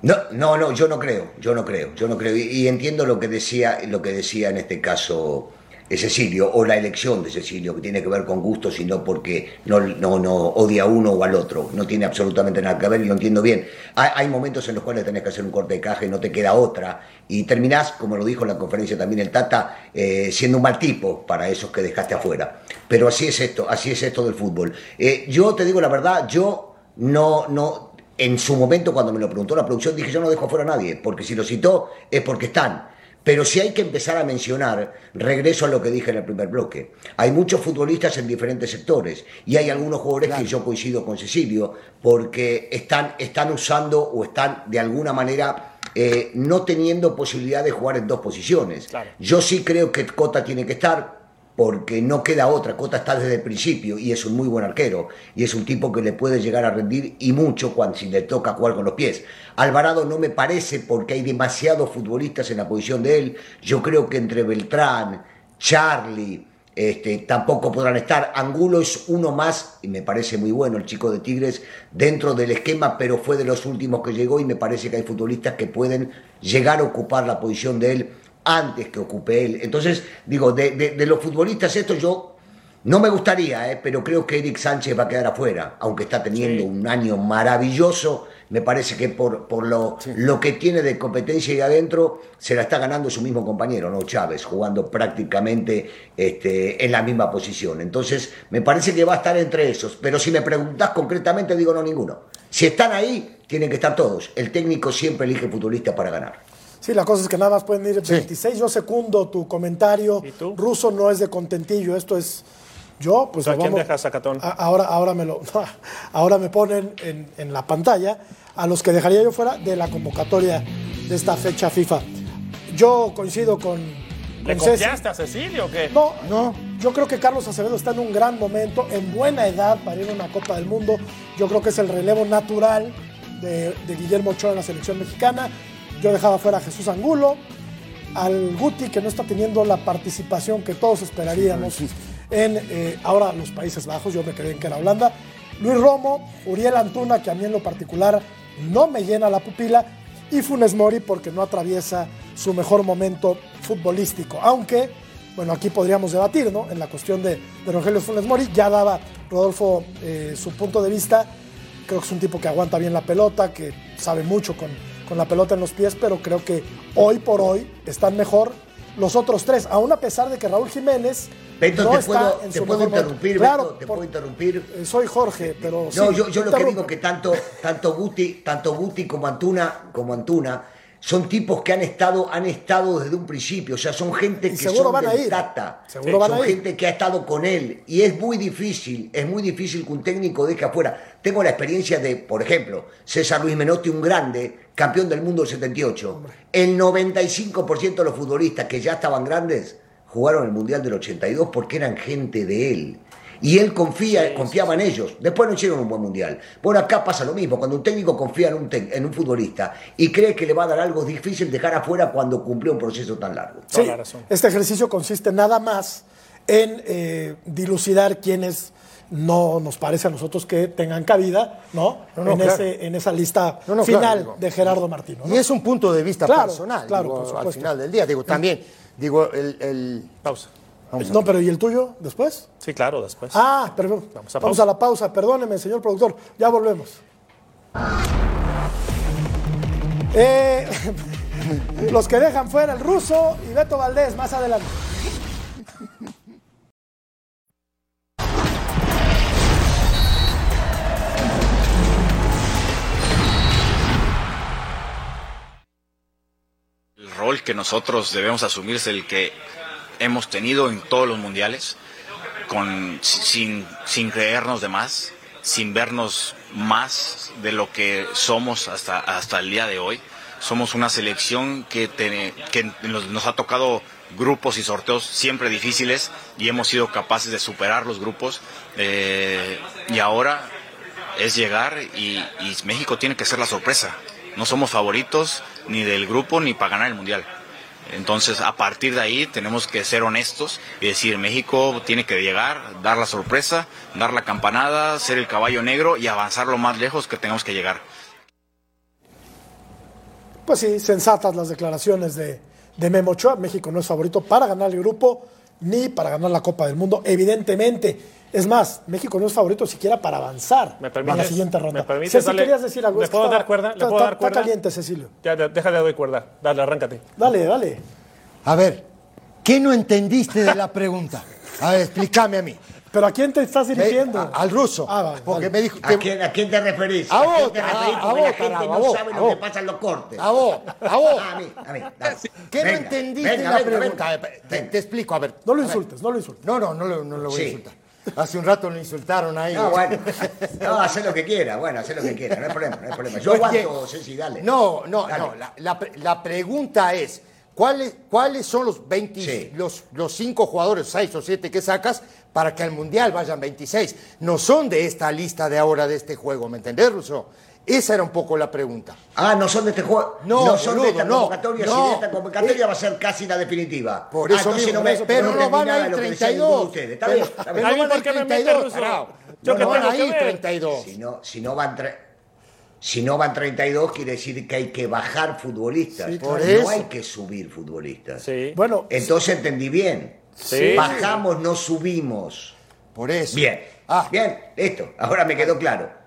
[SPEAKER 4] No, no, no, yo no creo, yo no creo, yo no creo. Y, y entiendo lo que decía, lo que decía en este caso eh, Cecilio, o la elección de Cecilio, que tiene que ver con gustos y no porque no, no, no odia a uno o al otro. No tiene absolutamente nada que ver y lo entiendo bien. Hay, hay momentos en los cuales tenés que hacer un corte de caja y no te queda otra. Y terminás, como lo dijo en la conferencia también el Tata, eh, siendo un mal tipo para esos que dejaste afuera. Pero así es esto, así es esto del fútbol. Eh, yo te digo la verdad, yo no, no, en su momento cuando me lo preguntó la producción dije yo no dejo afuera a nadie, porque si lo citó es porque están. Pero si hay que empezar a mencionar, regreso a lo que dije en el primer bloque, hay muchos futbolistas en diferentes sectores y hay algunos jugadores que yo coincido con Cecilio porque están, están usando o están de alguna manera eh, no teniendo posibilidad de jugar en dos posiciones.
[SPEAKER 2] Claro.
[SPEAKER 4] Yo sí creo que Cota tiene que estar porque no queda otra. Cota está desde el principio y es un muy buen arquero y es un tipo que le puede llegar a rendir y mucho cuando si le toca jugar con los pies. Alvarado no me parece porque hay demasiados futbolistas en la posición de él. Yo creo que entre Beltrán, Charlie, este, tampoco podrán estar. Angulo es uno más, y me parece muy bueno el chico de Tigres, dentro del esquema, pero fue de los últimos que llegó y me parece que hay futbolistas que pueden llegar a ocupar la posición de él antes que ocupe él. Entonces, digo, de, de- de los futbolistas esto yo no me gustaría, eh, pero creo que Eric Sánchez va a quedar afuera, aunque está teniendo un año maravilloso. Me parece que por, por lo, lo que tiene de competencia ahí adentro, se la está ganando su mismo compañero, ¿no? Chávez, jugando prácticamente este, en la misma posición. Entonces, me parece que va a estar entre esos. Pero si me preguntás concretamente, digo no ninguno. Si están ahí, tienen que estar todos. El técnico siempre elige futbolistas para ganar.
[SPEAKER 1] Sí, la cosa es que nada más pueden ir 26. Yo secundo tu comentario.
[SPEAKER 2] ¿Y tú?
[SPEAKER 1] Ruso no es de contentillo, esto es yo, pues
[SPEAKER 2] O sea,
[SPEAKER 1] lo
[SPEAKER 2] ¿quién
[SPEAKER 1] vamos-
[SPEAKER 2] dejas, Zacatón?
[SPEAKER 1] A- Ahora, ahora me lo, ahora me ponen en, en la pantalla a los que dejaría yo fuera de la convocatoria de esta fecha FIFA. Yo coincido con,
[SPEAKER 2] ¿Le
[SPEAKER 1] con Ceci.
[SPEAKER 2] confiaste a Cecilio o qué?
[SPEAKER 1] No, no. Yo creo que Carlos Acevedo está en un gran momento, en buena edad para ir a una Copa del Mundo. Yo creo que es el relevo natural de, de Guillermo Ochoa en la selección mexicana. Yo dejaba fuera a Jesús Angulo, al Guti, que no está teniendo la participación que todos esperaríamos en eh, ahora los Países Bajos. Yo me quedé en que era Holanda. Luis Romo, Uriel Antuna, que a mí en lo particular no me llena la pupila, y Funes Mori, porque no atraviesa su mejor momento futbolístico. Aunque, bueno, aquí podríamos debatir, ¿no? En la cuestión de, de Rogelio Funes Mori, ya daba Rodolfo eh, su punto de vista. Creo que es un tipo que aguanta bien la pelota, que sabe mucho con, con la pelota en los pies, pero creo que hoy por hoy están mejor los otros tres, aún a pesar de que Raúl Jiménez
[SPEAKER 4] Beto,
[SPEAKER 1] no
[SPEAKER 4] te
[SPEAKER 1] está
[SPEAKER 4] puedo,
[SPEAKER 1] en
[SPEAKER 4] te
[SPEAKER 1] su
[SPEAKER 4] puedo interrumpir,
[SPEAKER 1] Claro,
[SPEAKER 4] Beto, te
[SPEAKER 1] por-
[SPEAKER 4] puedo interrumpir.
[SPEAKER 1] eh, soy Jorge, pero
[SPEAKER 4] No,
[SPEAKER 1] sí,
[SPEAKER 4] yo, yo lo que digo que tanto, tanto Guti, tanto Guti como Antuna, como Antuna, son tipos que han estado, han estado desde un principio, o sea, son gente
[SPEAKER 1] Y
[SPEAKER 4] que
[SPEAKER 1] seguro
[SPEAKER 4] son
[SPEAKER 1] van a
[SPEAKER 4] del
[SPEAKER 1] ir.
[SPEAKER 4] Tata,
[SPEAKER 1] Seguro van
[SPEAKER 4] son
[SPEAKER 1] a ir.
[SPEAKER 4] gente que ha estado con él y es muy difícil, es muy difícil que un técnico deje afuera. Tengo la experiencia de, por ejemplo, César Luis Menotti, un grande, campeón del mundo del 78. El 95% de los futbolistas que ya estaban grandes jugaron el Mundial del 82 porque eran gente de él. Y él confía, confiaba en ellos. Después no hicieron un buen mundial. Bueno, acá pasa lo mismo. Cuando un técnico confía en un, en un futbolista y cree que le va a dar algo, es difícil dejar afuera cuando cumplió un proceso tan largo.
[SPEAKER 1] Sí,
[SPEAKER 2] la razón.
[SPEAKER 1] este ejercicio consiste nada más en eh, dilucidar quiénes no nos parece a nosotros que tengan cabida, ¿no?
[SPEAKER 3] No, no,
[SPEAKER 1] en,
[SPEAKER 3] claro.
[SPEAKER 1] ese, en esa lista
[SPEAKER 3] No, no,
[SPEAKER 1] final
[SPEAKER 3] claro, digo.
[SPEAKER 1] de Gerardo Martino. ¿no?
[SPEAKER 3] Y es un punto de vista
[SPEAKER 1] Claro,
[SPEAKER 3] personal,
[SPEAKER 1] claro,
[SPEAKER 3] digo,
[SPEAKER 1] por
[SPEAKER 3] al
[SPEAKER 1] supuesto.
[SPEAKER 3] final del día. Digo, también, digo, el, el-
[SPEAKER 2] Pausa.
[SPEAKER 1] No, pero ¿y el tuyo después?
[SPEAKER 2] Sí, claro, después.
[SPEAKER 1] Ah, perdón.
[SPEAKER 2] Vamos a
[SPEAKER 1] Vamos
[SPEAKER 2] pausa.
[SPEAKER 1] a la pausa. Perdóneme, señor productor. Ya volvemos. Eh, los que dejan fuera el ruso y Beto Valdés más adelante.
[SPEAKER 7] Que nosotros debemos asumir es el que hemos tenido en todos los mundiales, con, sin, sin creernos de más, sin vernos más de lo que somos hasta, hasta el día de hoy. Somos una selección que, que nos, ha tocado grupos y sorteos siempre difíciles y hemos sido capaces de superar los grupos. eh, y ahora es llegar y México tiene que ser la sorpresa. No somos favoritos ni del grupo ni para ganar el mundial. Entonces, a partir de ahí tenemos que ser honestos y decir, México tiene que llegar, dar la sorpresa, dar la campanada, ser el caballo negro y avanzar lo más lejos que tengamos que llegar.
[SPEAKER 1] Pues sí, sensatas las declaraciones de, de Memo Ochoa. México no es favorito para ganar el grupo ni para ganar la Copa del Mundo, evidentemente. Es más, México no es favorito siquiera para avanzar
[SPEAKER 2] ¿Me
[SPEAKER 1] a la siguiente ronda.
[SPEAKER 2] ¿Me permites
[SPEAKER 1] Ceci, querías decir algo.
[SPEAKER 2] ¿Le puedo
[SPEAKER 1] está-
[SPEAKER 2] dar cuerda? ¿Le
[SPEAKER 1] está-
[SPEAKER 2] puedo
[SPEAKER 1] está-
[SPEAKER 2] dar cuerda?
[SPEAKER 1] Está caliente, Cecilio.
[SPEAKER 2] Ya, de doy cuerda. Dale, arráncate.
[SPEAKER 1] Dale, dale.
[SPEAKER 3] A ver, ¿qué no entendiste de la pregunta? A ver, explícame a mí.
[SPEAKER 1] ¿Pero a quién te estás dirigiendo?
[SPEAKER 3] A- al ruso.
[SPEAKER 1] Ah, vale,
[SPEAKER 3] porque
[SPEAKER 1] vale.
[SPEAKER 3] me dijo.
[SPEAKER 4] ¿A quién, ¿A quién te referís?
[SPEAKER 3] A vos,
[SPEAKER 4] te
[SPEAKER 3] a-
[SPEAKER 4] referís?
[SPEAKER 3] a
[SPEAKER 4] Porque
[SPEAKER 3] vos,
[SPEAKER 4] la gente no
[SPEAKER 3] vos,
[SPEAKER 4] sabe lo que pasa en los cortes.
[SPEAKER 3] A vos, a vos.
[SPEAKER 4] A mí, a mí. dale.
[SPEAKER 3] ¿Qué no entendiste
[SPEAKER 4] venga,
[SPEAKER 3] la
[SPEAKER 4] venga,
[SPEAKER 3] pregunta?
[SPEAKER 4] venga.
[SPEAKER 3] Te, explico, a ver.
[SPEAKER 1] No lo
[SPEAKER 3] A ver.
[SPEAKER 1] insultes, no lo insultes.
[SPEAKER 3] No, no, no, lo- no lo voy a insultar. Hace un rato lo insultaron ahí.
[SPEAKER 4] No, bueno. No, hacer lo que quiera. Bueno, hacer lo que quiera. No hay problema, no hay problema. Yo aguanto, Ceci, dale.
[SPEAKER 3] No, no,
[SPEAKER 4] Dale.
[SPEAKER 3] no. La, la pre- la pregunta es, ¿cuáles, ¿cuáles son los 20,
[SPEAKER 4] Sí.
[SPEAKER 3] los, los cinco jugadores, seis o siete que sacas para que al Mundial vayan 26? No son de esta lista de ahora de este juego, ¿me entendés, Russo? Esa era un poco la pregunta.
[SPEAKER 4] Ah, no son de este juego.
[SPEAKER 3] No,
[SPEAKER 4] son
[SPEAKER 3] boludo,
[SPEAKER 4] de esta
[SPEAKER 3] no,
[SPEAKER 4] convocatoria.
[SPEAKER 3] no.
[SPEAKER 4] Si de esta convocatoria va a ser casi la definitiva.
[SPEAKER 3] Por
[SPEAKER 4] Ah,
[SPEAKER 3] eso
[SPEAKER 4] entonces
[SPEAKER 3] mismo,
[SPEAKER 4] no me,
[SPEAKER 3] eso, pero no
[SPEAKER 4] entendí
[SPEAKER 3] van a
[SPEAKER 4] nada
[SPEAKER 3] ir
[SPEAKER 4] de lo que decía
[SPEAKER 3] 32.
[SPEAKER 4] ninguno de ustedes. Está bien, está bien.
[SPEAKER 3] No van a
[SPEAKER 2] ¿por
[SPEAKER 3] ir
[SPEAKER 2] qué me
[SPEAKER 3] 32,
[SPEAKER 2] mete, Russo?
[SPEAKER 3] tarao.
[SPEAKER 2] Yo
[SPEAKER 3] No, no van a
[SPEAKER 2] que
[SPEAKER 3] ir
[SPEAKER 2] ver.
[SPEAKER 3] 32.
[SPEAKER 4] Si no, si no van si no van 32, quiere decir que hay que bajar futbolistas.
[SPEAKER 3] por
[SPEAKER 4] no
[SPEAKER 3] eso.
[SPEAKER 4] hay que subir futbolistas.
[SPEAKER 2] Sí.
[SPEAKER 1] Bueno,
[SPEAKER 4] Entonces entendí bien.
[SPEAKER 2] Sí.
[SPEAKER 4] Bajamos, no subimos.
[SPEAKER 3] Por eso.
[SPEAKER 4] Bien.
[SPEAKER 3] Ah,
[SPEAKER 4] Bien, listo. Ahora me quedó claro.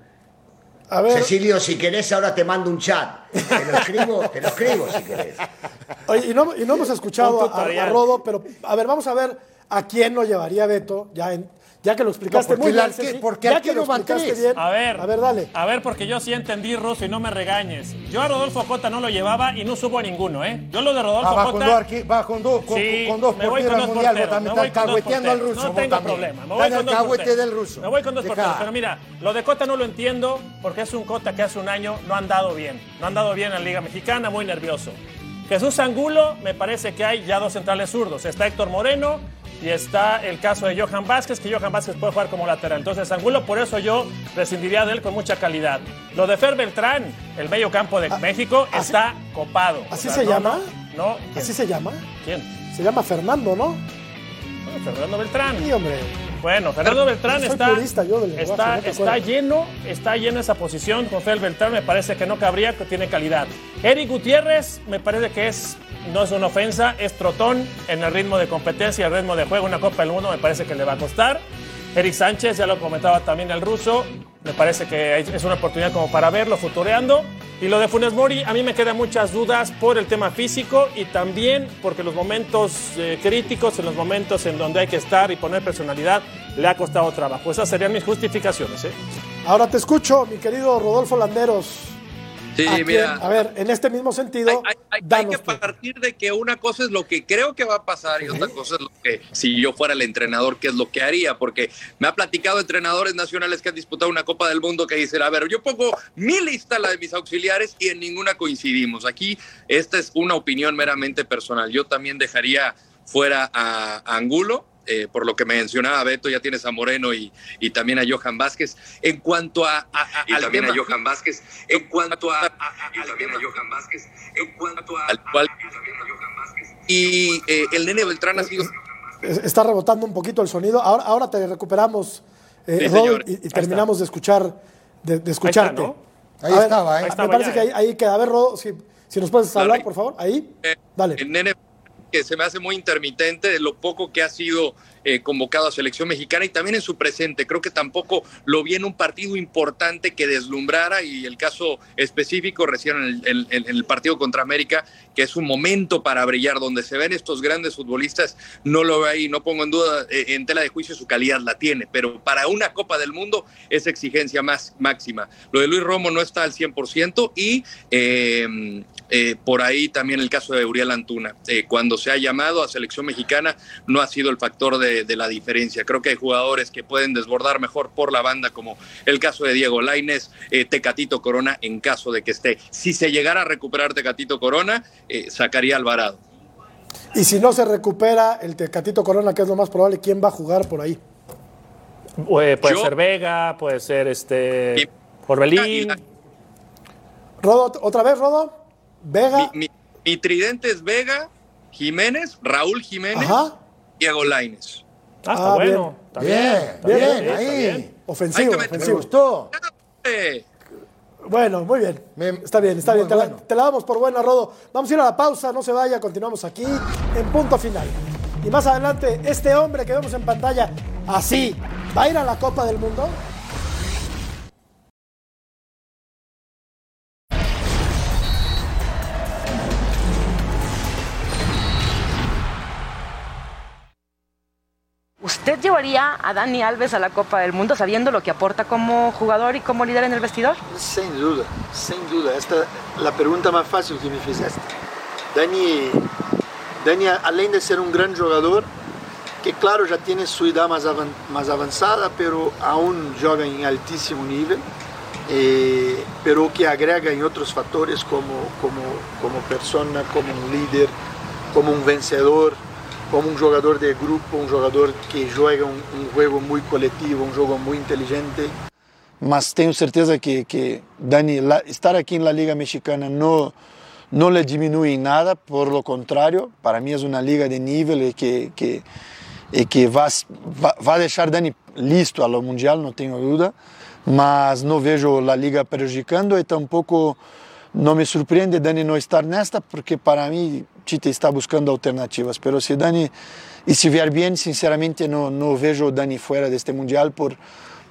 [SPEAKER 1] A ver,
[SPEAKER 4] Cecilio, si querés, ahora te mando un chat. Te lo escribo, te lo escribo si querés.
[SPEAKER 1] oye, y, no, y no hemos escuchado a, a. Rodo, pero a ver, vamos a ver a quién lo llevaría Beto, ya, en- ya que lo explicaste
[SPEAKER 3] No,
[SPEAKER 1] muy bien.
[SPEAKER 3] arque- porque
[SPEAKER 1] ya que lo
[SPEAKER 3] van
[SPEAKER 1] explicaste
[SPEAKER 3] tres.
[SPEAKER 1] bien.
[SPEAKER 2] A ver.
[SPEAKER 1] A ver, dale.
[SPEAKER 2] A ver, porque yo sí entendí, Russo, y no me regañes. Yo a Rodolfo Cota no lo llevaba y no subo a ninguno, ¿eh? Yo lo de Rodolfo
[SPEAKER 3] Ah, va
[SPEAKER 2] Cota.
[SPEAKER 3] con dos, arqui- va con dos, con,
[SPEAKER 2] Sí,
[SPEAKER 3] con dos
[SPEAKER 2] me voy
[SPEAKER 3] porteros
[SPEAKER 2] con
[SPEAKER 3] al
[SPEAKER 2] dos
[SPEAKER 3] mundial,
[SPEAKER 2] porteros,
[SPEAKER 3] también
[SPEAKER 2] me voy con dos
[SPEAKER 3] al ruso.
[SPEAKER 2] No tengo
[SPEAKER 3] también.
[SPEAKER 2] problema, me voy con dos porteros.
[SPEAKER 3] del ruso.
[SPEAKER 2] Me voy con dos porteros, pero mira, lo de Cota no lo entiendo porque es un Cota que hace un año no ha andado bien. No ha andado bien en la Liga Mexicana, muy nervioso. Jesús Angulo, me parece que hay ya dos centrales zurdos. Está Héctor Moreno y está el caso de Johan Vázquez, que Johan Vázquez puede jugar como lateral. Entonces, Angulo, por eso yo prescindiría de él con mucha calidad. Lo de Fer Beltrán, el medio campo de México,
[SPEAKER 1] así-
[SPEAKER 2] está copado.
[SPEAKER 1] ¿así
[SPEAKER 2] O
[SPEAKER 1] se
[SPEAKER 2] no,
[SPEAKER 1] llama?
[SPEAKER 2] No.
[SPEAKER 1] ¿Así se llama?
[SPEAKER 2] ¿Quién?
[SPEAKER 1] Se llama Fernando, ¿no?
[SPEAKER 2] No, Fernando Beltrán.
[SPEAKER 1] Sí, hombre.
[SPEAKER 2] Bueno, Fernando Beltrán
[SPEAKER 1] Soy
[SPEAKER 2] está,
[SPEAKER 1] lenguaje,
[SPEAKER 2] está,
[SPEAKER 1] no
[SPEAKER 2] está lleno, está lleno esa posición. Con Fel Beltrán me parece que no cabría, que tiene calidad. Eric Gutiérrez me parece que es, no es una ofensa, es trotón en el ritmo de competencia, el ritmo de juego. Una Copa del Mundo me parece que le va a costar. Eric Sánchez, ya lo comentaba también el ruso, me parece que es una oportunidad como para verlo futureando. Y lo de Funes Mori, a mí me quedan muchas dudas por el tema físico y también porque los momentos eh, críticos, en los momentos en donde hay que estar y poner personalidad, le ha costado trabajo. Esas serían mis justificaciones. ¿eh?
[SPEAKER 1] Ahora te escucho, mi querido Rodolfo Landeros.
[SPEAKER 5] Sí,
[SPEAKER 1] ¿A
[SPEAKER 5] mira.
[SPEAKER 1] A ver, en este mismo sentido,
[SPEAKER 5] hay, que
[SPEAKER 1] tú.
[SPEAKER 5] partir de que una cosa es lo que creo que va a pasar y otra cosa es lo que, si yo fuera el entrenador, qué es lo que haría, porque me ha platicado entrenadores nacionales que han disputado una Copa del Mundo que dicen, a ver, yo pongo mi lista, la de mis auxiliares, y en ninguna coincidimos. Aquí esta es una opinión meramente personal. Yo también dejaría fuera a, a Angulo. Eh, por lo que me mencionaba Beto, ya tienes a Moreno y, y también a Johan Vázquez. En cuanto a, a- a-
[SPEAKER 8] Y
[SPEAKER 5] al
[SPEAKER 8] también
[SPEAKER 5] tema-
[SPEAKER 8] a Johan Vázquez.
[SPEAKER 5] en cuanto a, a- a-
[SPEAKER 8] Y también a Johan Vázquez. En cuanto a.
[SPEAKER 5] Al cual-
[SPEAKER 8] y también a Johan Vázquez.
[SPEAKER 5] y eh, el nene Beltrán ha sido
[SPEAKER 1] Está rebotando un poquito el sonido. Ahora, ahora te recuperamos, eh, Rod, y, y terminamos de escuchar, de, de escucharte.
[SPEAKER 2] ¿no?
[SPEAKER 3] Ahí estaba, ¿eh?
[SPEAKER 2] ahí
[SPEAKER 1] Me parece
[SPEAKER 2] ya,
[SPEAKER 1] que ahí,
[SPEAKER 2] ¿eh?
[SPEAKER 1] ahí queda. A ver, Rod, si, si nos puedes hablar, por favor. Ahí. Dale.
[SPEAKER 5] el nene que se me hace muy intermitente de lo poco que ha sido eh, convocado a selección mexicana y también en su presente. Creo que tampoco lo vi en un partido importante que deslumbrara y el caso específico recién en el, en- en el partido contra América, que es un momento para brillar, donde se ven estos grandes futbolistas, no lo veo ahí, no pongo en duda, eh, en tela de juicio su calidad la tiene, pero para una Copa del Mundo es exigencia más máxima. Lo de Luis Romo no está al 100% y... eh, eh, por ahí también el caso de Uriel Antuna. Cuando se ha llamado a selección mexicana no ha sido el factor de, de la diferencia. Creo que hay jugadores que pueden desbordar mejor por la banda, como el caso de Diego Laines, Tecatito Corona, en caso de que esté. Si se llegara a recuperar Tecatito Corona, eh, sacaría a Alvarado.
[SPEAKER 1] Y si no se recupera el Tecatito Corona, que es lo más probable, ¿quién va a jugar por ahí?
[SPEAKER 2] Eh, puede
[SPEAKER 5] Yo-
[SPEAKER 2] ser Vega, puede ser este Orbelín.
[SPEAKER 1] Rodo, otra vez, Rodo. Vega.
[SPEAKER 5] Mi, mi- mi tridente es Vega, Jiménez, Raúl Jiménez,
[SPEAKER 1] Ajá.
[SPEAKER 5] Diego Laines.
[SPEAKER 2] Ah, está
[SPEAKER 1] Ah,
[SPEAKER 2] bueno. Está
[SPEAKER 3] Bien,
[SPEAKER 2] está
[SPEAKER 3] bien,
[SPEAKER 2] está
[SPEAKER 3] ahí.
[SPEAKER 2] bien.
[SPEAKER 1] Ofensivo,
[SPEAKER 5] meter-
[SPEAKER 3] Me
[SPEAKER 1] ofensivo.
[SPEAKER 3] gustó.
[SPEAKER 1] Bueno, muy bien.
[SPEAKER 3] Me-
[SPEAKER 1] está bien, está bien. Te la, te la damos por buena, Rodo. Vamos a ir a la pausa, no se vaya, continuamos aquí en punto final. Y más adelante, este hombre que vemos en pantalla, así, ¿va a ir a la Copa del Mundo?
[SPEAKER 8] ¿Usted llevaría a Dani Alves a la Copa del Mundo sabiendo lo que aporta como jugador y como líder en el vestidor?
[SPEAKER 9] Sem dúvida, sem dúvida. Esta é a pergunta mais fácil que me fizeste. Dani, Dani, além de ser um grande jogador, que claro já tem sua idade mais, avan mais avançada, pero aún joga em altíssimo nível, eh, pero que agrega em outros fatores como como como persona, como um líder, como um vencedor, como um jogador de grupo, um jogador que joga um jogo muito coletivo, um jogo muito inteligente. Mas tenho certeza que, que Dani, la, estar aqui na Liga Mexicana não não lhe diminui nada, por lo contrario, para mim é uma liga de nível e que, que, y que vai vai deixar Dani listo a lo mundial, não tenho dúvida. mas não vejo a liga perjudicando e tampouco não me surpreende Dani não estar nesta, porque para mim Tite está buscando alternativas. Pero se Dani, e se vier bem, sinceramente não, não vejo Dani fora deste Mundial por,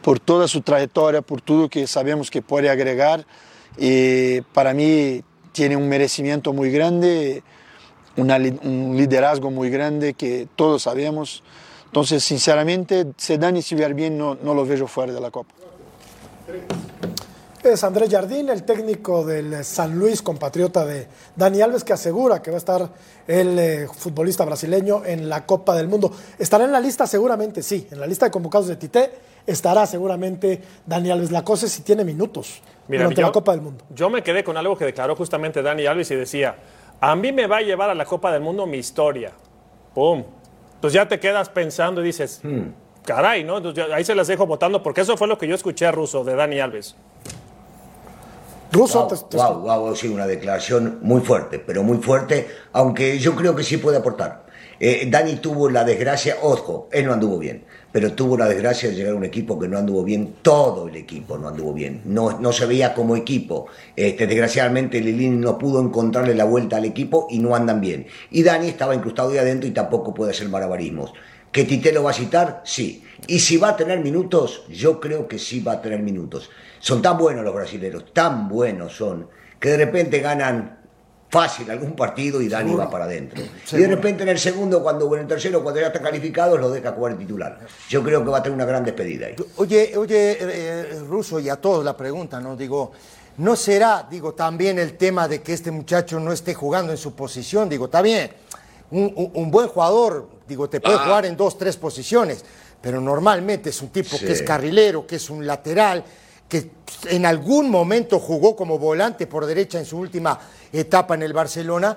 [SPEAKER 9] por toda su trayectoria, por todo que sabemos que puede agregar. Y para mí tiene un merecimiento muy grande, una un liderazgo muy grande que todos sabemos. Entonces, sinceramente, si Dani se vier bien, no, no lo veo fuera de la Copa.
[SPEAKER 1] Es Andrés Jardín, el técnico del San Luis, compatriota de Dani Alves, que asegura que va a estar el eh, futbolista brasileño en la Copa del Mundo. ¿Estará en la lista? Seguramente sí. En la lista de convocados de Tite estará seguramente Dani Alves. La cosa es si tiene minutos durante
[SPEAKER 2] yo-
[SPEAKER 1] la Copa del Mundo.
[SPEAKER 2] Yo me quedé con algo que declaró justamente Dani Alves y decía, a mí me va a llevar a la Copa del Mundo mi historia. ¡Pum! Pues ya te quedas pensando y dices, caray, ¿no? Entonces, ahí se las dejo votando porque eso fue lo que yo escuché a Russo de Dani Alves.
[SPEAKER 4] Wow,
[SPEAKER 1] te-
[SPEAKER 4] wow, wow, sí, una declaración muy fuerte, pero muy fuerte, aunque yo creo que sí puede aportar. Eh, Dani tuvo la desgracia, ojo, él no anduvo bien, pero tuvo la desgracia de llegar a un equipo que no anduvo bien, todo el equipo no anduvo bien, no, no se veía como equipo. Este, desgraciadamente Lilini no pudo encontrarle la vuelta al equipo y no andan bien. Y Dani estaba incrustado ahí adentro y tampoco puede hacer malabarismos. ¿Que Tite lo va a citar? Sí. Y si va a tener minutos, yo creo que sí va a tener minutos. Son tan buenos los brasileños, tan buenos son, que de repente ganan fácil algún partido y Dani va para adentro. Y de repente en el segundo, cuando o en el tercero, cuando ya están calificados, lo deja jugar el titular. Yo creo que va a tener una gran despedida ahí.
[SPEAKER 3] Oye, oye, eh, eh, Russo, y a todos la pregunta, ¿no? Digo, ¿no será, digo, también el tema de que este muchacho no esté jugando en su posición? Digo, está bien, un, un- un buen jugador, digo, te puede
[SPEAKER 5] Ah.
[SPEAKER 3] jugar en dos, tres posiciones, pero normalmente es un tipo
[SPEAKER 4] Sí.
[SPEAKER 3] que es carrilero, que es un lateral, que en algún momento jugó como volante por derecha en su última etapa en el Barcelona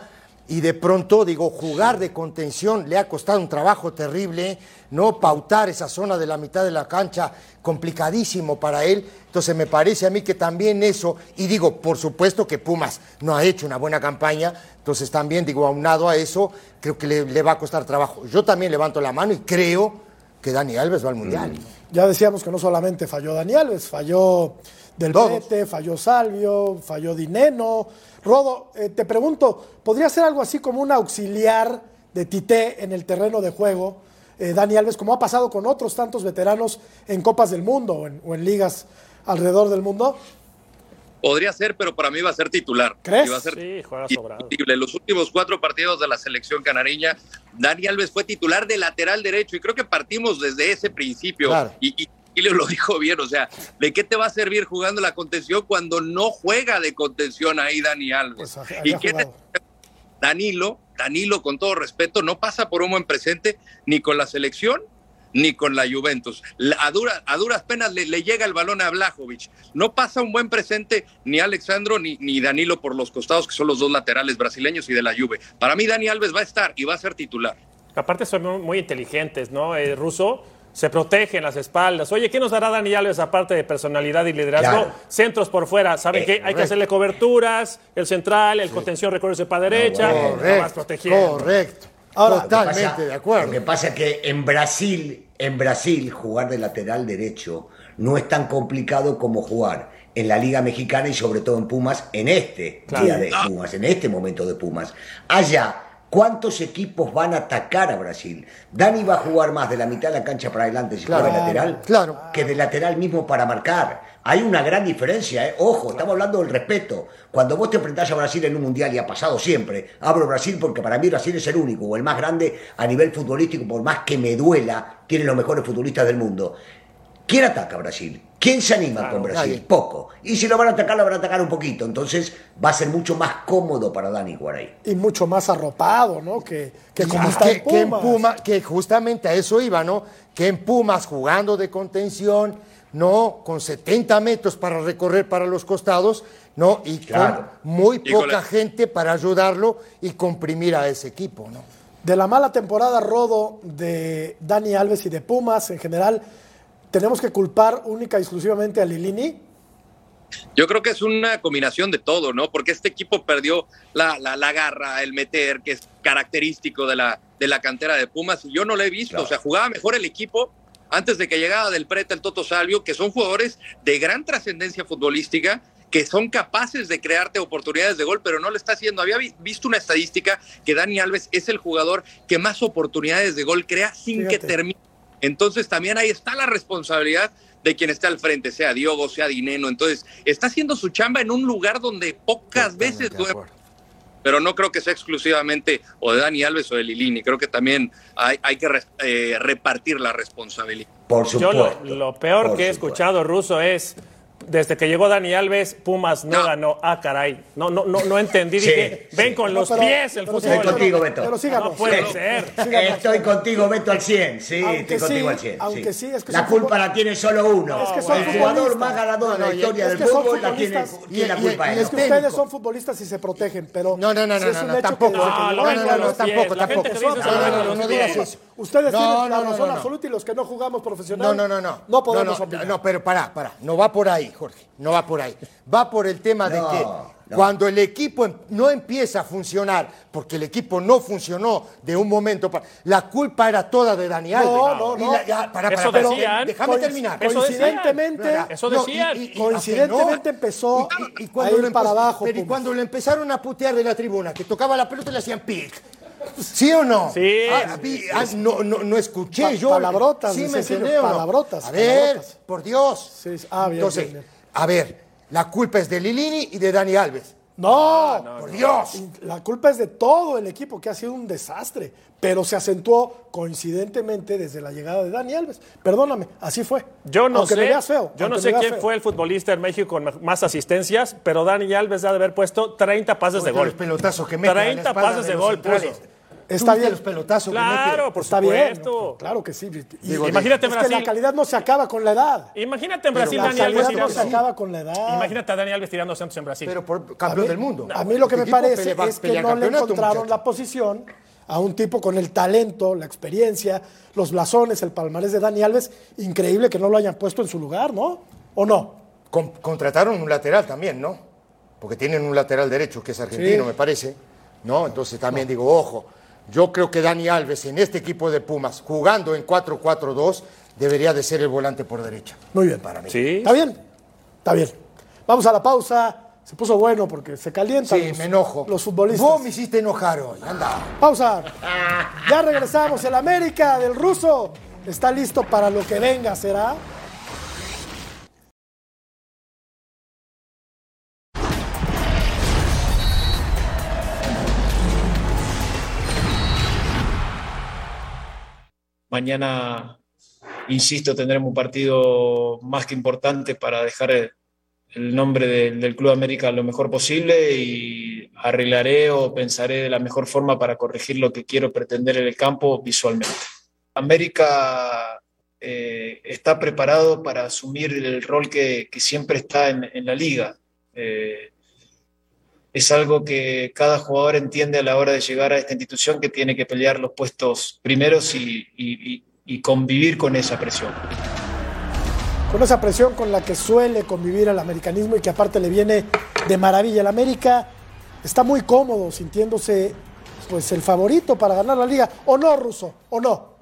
[SPEAKER 3] y de pronto, digo, jugar de contención le ha costado un trabajo terrible, no pautar esa zona de la mitad de la cancha, complicadísimo para él. Entonces me parece a mí que también eso, y digo, por supuesto que Pumas no ha hecho una buena campaña, entonces también digo, aunado a eso, creo que le, le va a costar trabajo. Yo también levanto la mano y creo que Dani Alves va al Mundial.
[SPEAKER 1] Ya decíamos que no solamente falló Dani Alves, falló Del. Pete, falló Salvio, falló Dineno. Rodo, eh, te pregunto, ¿podría ser algo así como un auxiliar de Tite en el terreno de juego, eh, Dani Alves, como ha pasado con otros tantos veteranos en Copas del Mundo o en, o en ligas alrededor del mundo?
[SPEAKER 5] Podría ser, pero para mí va a ser titular.
[SPEAKER 1] ¿Crees?
[SPEAKER 5] Va a ser
[SPEAKER 2] Sí, juega sobrado.
[SPEAKER 5] Los últimos cuatro partidos de la selección canariña, Dani Alves fue titular de lateral derecho y creo que partimos desde ese principio.
[SPEAKER 3] Claro.
[SPEAKER 5] Y, y, y lo dijo bien, o sea, ¿de qué te va a servir jugando la contención cuando no juega de contención ahí Dani Alves?
[SPEAKER 1] Pues
[SPEAKER 5] ¿Y quién es
[SPEAKER 1] jugado.
[SPEAKER 5] Danilo? Danilo, con todo respeto, no pasa por un buen presente ni con la selección ni con la Juventus. A, dura- a duras penas le, le llega el balón a Blajovic. No pasa un buen presente ni Alexandro ni, ni Danilo por los costados, que son los dos laterales brasileños y de la Juve. Para mí, Dani Alves va a estar y va a ser titular.
[SPEAKER 2] Aparte son muy, inteligentes, ¿no? El ruso se protege en las espaldas. Oye, ¿qué nos dará Dani Alves aparte de personalidad y liderazgo?
[SPEAKER 4] Claro.
[SPEAKER 2] Centros por fuera. ¿Saben
[SPEAKER 4] Eh,
[SPEAKER 2] qué? Hay que
[SPEAKER 3] correcto.
[SPEAKER 2] hacerle coberturas, el central, el contención recorre para derecha.
[SPEAKER 4] bueno.
[SPEAKER 2] nada más protegiendo.
[SPEAKER 3] correcto.
[SPEAKER 1] Ahora,
[SPEAKER 3] Totalmente
[SPEAKER 4] Pasa-
[SPEAKER 3] de acuerdo.
[SPEAKER 4] Lo que pasa es que en Brasil, en Brasil, jugar de lateral derecho no es tan complicado como jugar en la Liga Mexicana y sobre todo en Pumas en este día de Pumas, en este momento de Pumas. Allá, ¿cuántos equipos van a atacar a Brasil? Dani va a jugar más de la mitad de la cancha para adelante si
[SPEAKER 3] Claro.
[SPEAKER 4] juega de lateral
[SPEAKER 3] Claro.
[SPEAKER 4] que de lateral mismo para marcar. Hay una gran diferencia, ¿eh? ojo, estamos hablando del respeto. Cuando vos te enfrentás a Brasil en un mundial y ha pasado siempre, hablo Brasil porque para mí Brasil es el único o el más grande a nivel futbolístico, por más que me duela, tiene los mejores futbolistas del mundo. ¿Quién ataca a Brasil? ¿Quién se anima con Brasil?
[SPEAKER 3] nadie.
[SPEAKER 4] Poco. Y si lo van a atacar, lo van a atacar un poquito. Entonces va a ser mucho más cómodo para Dani jugar ahí.
[SPEAKER 1] Y mucho más arropado, ¿no? Que, que como
[SPEAKER 3] Ah,
[SPEAKER 1] está
[SPEAKER 3] que,
[SPEAKER 1] en
[SPEAKER 3] que en
[SPEAKER 1] Pumas.
[SPEAKER 3] Puma, que justamente a eso iba, ¿no? Que en Pumas jugando de contención, ¿no? Con 70 metros para recorrer para los costados, ¿no? Y
[SPEAKER 4] Claro.
[SPEAKER 3] con muy
[SPEAKER 5] Y con
[SPEAKER 3] poca
[SPEAKER 5] la-
[SPEAKER 3] gente para ayudarlo y comprimir a ese equipo, ¿no?
[SPEAKER 1] De la mala temporada rodo de Dani Alves y de Pumas en general, tenemos que culpar única y exclusivamente a Lilini.
[SPEAKER 5] Yo creo que es una combinación de todo, ¿no? Porque este equipo perdió la, la, la garra, el meter, que es característico de la, de la cantera de Pumas, y yo no lo he visto.
[SPEAKER 4] Claro.
[SPEAKER 5] O sea, jugaba mejor el equipo antes de que llegara del Preta el Toto Salvio, que son jugadores de gran trascendencia futbolística, que son capaces de crearte oportunidades de gol, pero no lo está haciendo. Había vi- visto una estadística que Dani Alves es el jugador que más oportunidades de gol crea sin que termine. Entonces también ahí está la responsabilidad de quien está al frente, sea Diogo, sea Dineno. Entonces está haciendo su chamba en un lugar donde pocas veces
[SPEAKER 3] acuerdo.
[SPEAKER 5] Pero no creo que sea exclusivamente o de Dani Alves o de Lilini. Creo que también hay, hay que eh, repartir la responsabilidad.
[SPEAKER 4] Por
[SPEAKER 2] Yo
[SPEAKER 4] supuesto.
[SPEAKER 2] lo, lo peor que he escuchado ruso es desde que llegó Dani Alves, Pumas no,
[SPEAKER 5] No.
[SPEAKER 2] ganó. Ah, caray. No, no, no, no entendí.
[SPEAKER 4] Sí,
[SPEAKER 2] Dije, ven
[SPEAKER 4] sí.
[SPEAKER 2] con los
[SPEAKER 1] pero-
[SPEAKER 2] pies el fútbol.
[SPEAKER 4] Estoy contigo, Beto.
[SPEAKER 1] Pero síganos.
[SPEAKER 2] No puede
[SPEAKER 1] síganos.
[SPEAKER 2] ser.
[SPEAKER 1] Síganos.
[SPEAKER 4] Estoy contigo, Beto, al 100. Sí,
[SPEAKER 1] Aunque
[SPEAKER 4] estoy
[SPEAKER 1] sí,
[SPEAKER 4] contigo al 100.
[SPEAKER 1] aunque sí, es que
[SPEAKER 4] la culpa
[SPEAKER 1] futbol-
[SPEAKER 4] la tiene solo uno.
[SPEAKER 1] Es que son
[SPEAKER 4] el jugador más ganador de la historia
[SPEAKER 1] es
[SPEAKER 4] del fútbol la tiene, la
[SPEAKER 3] Y- y-
[SPEAKER 4] culpa
[SPEAKER 3] y
[SPEAKER 4] él.
[SPEAKER 1] Es que
[SPEAKER 3] técnico.
[SPEAKER 1] ustedes son futbolistas y se protegen, pero.
[SPEAKER 3] No, no, no,
[SPEAKER 1] sí
[SPEAKER 3] no, tampoco.
[SPEAKER 2] No, no, no,
[SPEAKER 3] tampoco, tampoco. No, digas eso.
[SPEAKER 1] Ustedes
[SPEAKER 3] No,
[SPEAKER 1] tienen
[SPEAKER 3] no,
[SPEAKER 1] la
[SPEAKER 3] no,
[SPEAKER 1] razón
[SPEAKER 3] no, no.
[SPEAKER 1] absoluta y los que no jugamos profesional.
[SPEAKER 3] No, no, no, no.
[SPEAKER 1] No podemos
[SPEAKER 3] no,
[SPEAKER 1] opinar.
[SPEAKER 3] no, pero pará, pará. No va por ahí, Jorge. No va por ahí. Va por el tema de
[SPEAKER 4] No,
[SPEAKER 3] que
[SPEAKER 4] no.
[SPEAKER 3] cuando el equipo em- no empieza a funcionar, porque el equipo no funcionó de un momento para. La culpa era toda de Dani Alves.
[SPEAKER 1] no,
[SPEAKER 3] Y
[SPEAKER 1] no.
[SPEAKER 3] la- ya, pará,
[SPEAKER 2] Eso
[SPEAKER 3] pero
[SPEAKER 2] decían.
[SPEAKER 3] Déjame
[SPEAKER 1] Coinc-
[SPEAKER 3] terminar.
[SPEAKER 2] Eso decían.
[SPEAKER 1] Coincidentemente,
[SPEAKER 2] Eso
[SPEAKER 3] No,
[SPEAKER 2] decían.
[SPEAKER 3] y- y- y-
[SPEAKER 1] Coincidentemente
[SPEAKER 3] no.
[SPEAKER 1] empezó
[SPEAKER 3] Y-
[SPEAKER 1] a
[SPEAKER 3] cuando
[SPEAKER 1] ir
[SPEAKER 3] lo
[SPEAKER 1] para abajo,
[SPEAKER 3] Pero y cuando lo empezaron a putear de la tribuna, que tocaba la pelota y le hacían pic. ¿Sí o no?
[SPEAKER 2] Sí.
[SPEAKER 3] Ah, vi- ah, no, no, no escuché
[SPEAKER 1] Pa-
[SPEAKER 3] yo.
[SPEAKER 1] palabrotas,
[SPEAKER 3] Sí, me
[SPEAKER 1] palabrotas,
[SPEAKER 3] A ver,
[SPEAKER 1] palabrotas.
[SPEAKER 3] por Dios.
[SPEAKER 1] Sí. Ah, bien,
[SPEAKER 3] Entonces,
[SPEAKER 1] bien, bien.
[SPEAKER 3] a ver, la culpa es de Lilini y de Dani Alves.
[SPEAKER 1] No,
[SPEAKER 3] por Dios.
[SPEAKER 1] La culpa es de todo el equipo que ha sido un desastre, pero se acentuó coincidentemente desde la llegada de Dani Alves. Perdóname, así fue.
[SPEAKER 2] Yo no
[SPEAKER 1] Aunque
[SPEAKER 2] sé,
[SPEAKER 1] me veas feo.
[SPEAKER 2] yo no sé quién
[SPEAKER 1] feo.
[SPEAKER 2] fue el futbolista en México con más asistencias, pero Dani Alves ha de haber puesto 30 pases de gol.
[SPEAKER 3] los pelotazos que mete a la
[SPEAKER 2] 30
[SPEAKER 3] espalda
[SPEAKER 2] pases
[SPEAKER 3] de
[SPEAKER 2] de gol
[SPEAKER 3] centrales.
[SPEAKER 2] puso.
[SPEAKER 1] Está
[SPEAKER 3] ¿Tú viste
[SPEAKER 1] bien.
[SPEAKER 3] los pelotazos
[SPEAKER 2] Claro, por
[SPEAKER 1] Está bien.
[SPEAKER 2] supuesto.
[SPEAKER 1] ¿no? Claro que sí. Y-
[SPEAKER 3] Digo,
[SPEAKER 2] Imagínate en
[SPEAKER 1] es que la
[SPEAKER 2] Brasil.
[SPEAKER 1] calidad no se acaba con la edad.
[SPEAKER 2] Imagínate en Brasil, Dani Alves
[SPEAKER 1] calidad no
[SPEAKER 2] tirando.
[SPEAKER 1] se acaba con la edad.
[SPEAKER 2] Imagínate a Dani Alves tirando centros en Brasil.
[SPEAKER 3] Pero por campeón
[SPEAKER 1] mí-
[SPEAKER 3] del mundo.
[SPEAKER 1] A mí lo que me parece
[SPEAKER 3] pelea-
[SPEAKER 1] es que no le encontraron la posición a un tipo con el talento, la experiencia, los blasones, el palmarés de Dani Alves. Increíble que no lo hayan puesto en su lugar, ¿no? ¿O no?
[SPEAKER 3] Con- contrataron un lateral también, ¿no? Porque tienen un lateral derecho que es argentino,
[SPEAKER 1] Sí.
[SPEAKER 3] me parece. ¿No? Entonces también digo, ojo, yo creo que Dani Alves en este equipo de Pumas, jugando en 4-4-2, debería de ser el volante por derecha.
[SPEAKER 1] Muy bien.
[SPEAKER 3] Para mí.
[SPEAKER 2] Sí.
[SPEAKER 1] ¿Está bien? Está bien. Vamos a la pausa. Se puso bueno porque se calientan
[SPEAKER 3] Sí,
[SPEAKER 1] los,
[SPEAKER 3] me enojo.
[SPEAKER 1] los futbolistas.
[SPEAKER 3] Vos me hiciste enojar hoy, anda.
[SPEAKER 1] Pausa. Ya regresamos. El América del ruso está listo para lo que venga, ¿será?
[SPEAKER 10] Mañana, insisto, tendremos un partido más que importante para dejar el, el nombre del, del Club América lo mejor posible y arreglaré o pensaré de la mejor forma para corregir lo que quiero pretender en el campo visualmente. América eh, está preparado para asumir el rol que, que siempre está en, en la liga. Eh, es algo que cada jugador entiende a la hora de llegar a esta institución que tiene que pelear los puestos primeros y, convivir con esa presión.
[SPEAKER 1] Con esa presión con la que suele convivir el americanismo y que aparte le viene de maravilla. El América está muy cómodo sintiéndose pues el favorito para ganar la liga. ¿O no, Ruso? ¿O no?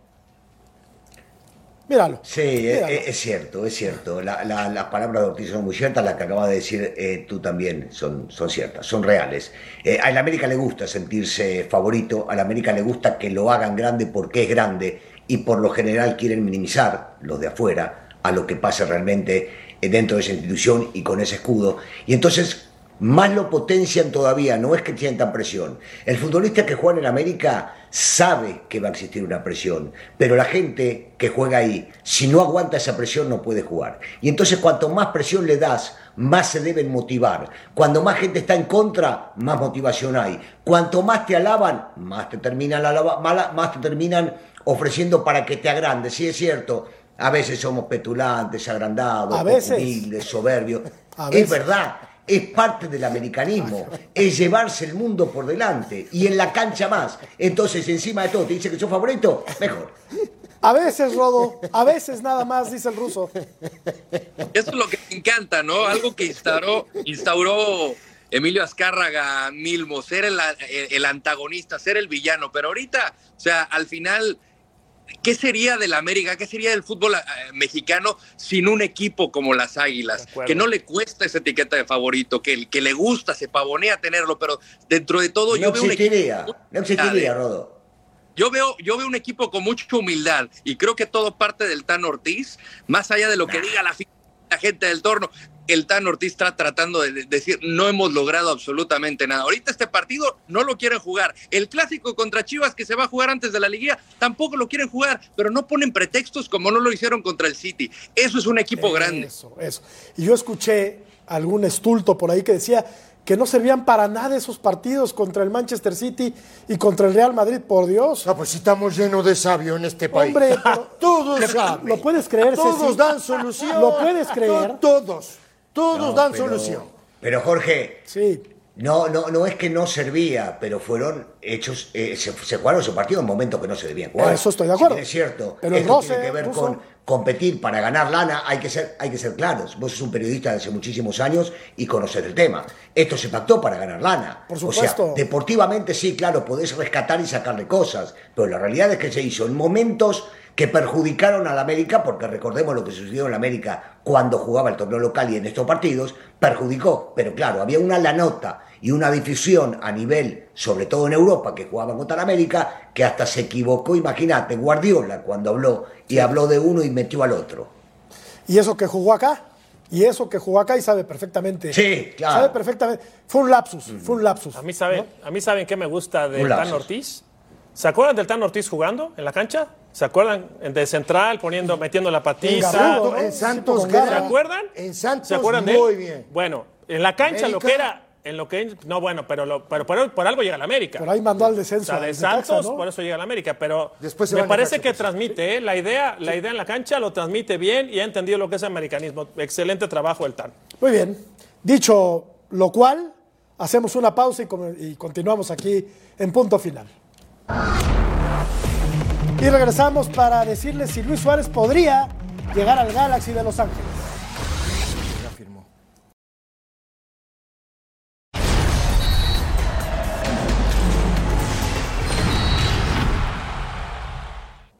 [SPEAKER 1] Míralo.
[SPEAKER 4] Sí, e-
[SPEAKER 1] Míralo.
[SPEAKER 4] e- es, cierto, es cierto. La- la- las palabras de Ortiz son muy ciertas, las que acabas de decir eh, tú también son, son ciertas, son reales. Eh, a la América le gusta sentirse favorito, a la América le gusta que lo hagan grande porque es grande y por lo general quieren minimizar los de afuera a lo que pasa realmente eh, dentro de esa institución y con ese escudo. Y entonces más lo potencian todavía, no es que sientan presión. El futbolista que juega en América sabe que va a existir una presión, pero la gente que juega ahí, si no aguanta esa presión, no puede jugar. Y entonces cuanto más presión le das, más se deben motivar. Cuando más gente está en contra, más motivación hay. Cuanto más te alaban, más te terminan, alaba- más te terminan ofreciendo para que te agrandes. Sí es cierto, a veces somos petulantes, agrandados, humildes, soberbios. Es verdad, es parte del americanismo, es llevarse el mundo por delante y en la cancha más. Entonces, encima de todo, te dice que sos favorito, mejor.
[SPEAKER 1] A veces, Rodo, a veces nada más, dice el ruso.
[SPEAKER 5] Eso es lo que me encanta, ¿no? Algo que instauró, instauró Emilio Azcárraga Milmo, ser el, el antagonista, ser el villano. Pero ahorita, o sea, al final, ¿qué sería del América? ¿Qué sería del fútbol eh, mexicano sin un equipo como las Águilas? Que no le cuesta esa etiqueta de favorito, que, que le gusta, se pavonea tenerlo, pero dentro de todo
[SPEAKER 4] No
[SPEAKER 5] yo veo un
[SPEAKER 4] existiría,
[SPEAKER 5] equipo-
[SPEAKER 4] no existiría, Rodo.
[SPEAKER 5] yo veo, yo veo un equipo con mucha humildad y creo que todo parte del Tan Ortiz, más allá de lo que diga la, la gente del torno. El Tan Ortiz está tratando de de decir, no hemos logrado absolutamente nada. Ahorita este partido no lo quieren jugar. El clásico contra Chivas que se va a jugar antes de la liguilla tampoco lo quieren jugar, pero no ponen pretextos como no lo hicieron contra el City. Eso es un equipo grande.
[SPEAKER 1] Eso, eso. Y yo escuché algún estulto por ahí que decía que no servían para nada esos partidos contra el Manchester City y contra el Real Madrid, por Dios.
[SPEAKER 3] Ah, pues si estamos llenos de sabio en este país.
[SPEAKER 1] Hombre,
[SPEAKER 3] todos
[SPEAKER 1] ¿Le-
[SPEAKER 3] saben.
[SPEAKER 1] ¿Lo puedes creer,
[SPEAKER 3] Todos
[SPEAKER 1] Ceci?
[SPEAKER 3] dan solución.
[SPEAKER 1] ¿Lo puedes creer?
[SPEAKER 3] To- Todos. Todos
[SPEAKER 4] No,
[SPEAKER 3] dan
[SPEAKER 4] pero-
[SPEAKER 3] solución.
[SPEAKER 4] Pero Jorge,
[SPEAKER 1] Sí.
[SPEAKER 4] no, no, no es que no servía, pero fueron hechos, eh, se, se jugaron esos partidos en momentos que no se debían jugar.
[SPEAKER 1] Eso estoy de acuerdo.
[SPEAKER 4] bien es cierto.
[SPEAKER 1] Pero
[SPEAKER 4] esto
[SPEAKER 1] roce,
[SPEAKER 4] tiene que ver
[SPEAKER 1] Ruso.
[SPEAKER 4] con competir para ganar lana, hay que ser, hay que ser claros. Vos sos un periodista de hace muchísimos años y conoces el tema. Esto se pactó para ganar lana.
[SPEAKER 1] Por
[SPEAKER 4] O
[SPEAKER 1] supuesto.
[SPEAKER 4] sea, deportivamente sí, claro, podés rescatar y sacarle cosas, pero la realidad es que se hizo en momentos que perjudicaron a la América, porque recordemos lo que sucedió en la América cuando jugaba el torneo local y en estos partidos, perjudicó. Pero claro, había una lanota y una difusión a nivel, sobre todo en Europa, que jugaban contra la América, que hasta se equivocó, imagínate, Guardiola cuando habló y habló de uno y metió al otro.
[SPEAKER 1] Y eso que jugó acá. Y eso que jugó acá y sabe perfectamente.
[SPEAKER 4] Sí, claro.
[SPEAKER 1] Sabe perfectamente. Fue un lapsus, fue un lapsus.
[SPEAKER 2] A mí saben, a mí saben qué me gusta
[SPEAKER 4] lapsus.
[SPEAKER 2] Tan Ortiz. ¿Se acuerdan del Tan Ortiz jugando en la cancha? ¿Se acuerdan de central poniendo, metiendo la patiza?
[SPEAKER 3] En Santos,
[SPEAKER 2] ¿Se acuerdan?
[SPEAKER 3] En Santos,
[SPEAKER 2] ¿Se acuerdan de
[SPEAKER 3] muy bien.
[SPEAKER 2] Bueno, en la cancha lo que era en lo que no bueno, pero, lo, pero por, por, algo llega a la América.
[SPEAKER 1] Pero ahí mandó al descenso.
[SPEAKER 2] O sea, de Santos, por eso llega a la América. Pero Después me parece que transmite, ¿eh? la idea, la idea en la cancha lo transmite bien y ha entendido lo que es americanismo. Excelente trabajo el TAN.
[SPEAKER 1] Muy bien. Dicho lo cual, hacemos una pausa y, y continuamos aquí en punto final. Y regresamos para decirles si Luis Suárez podría llegar al Galaxy de Los Ángeles.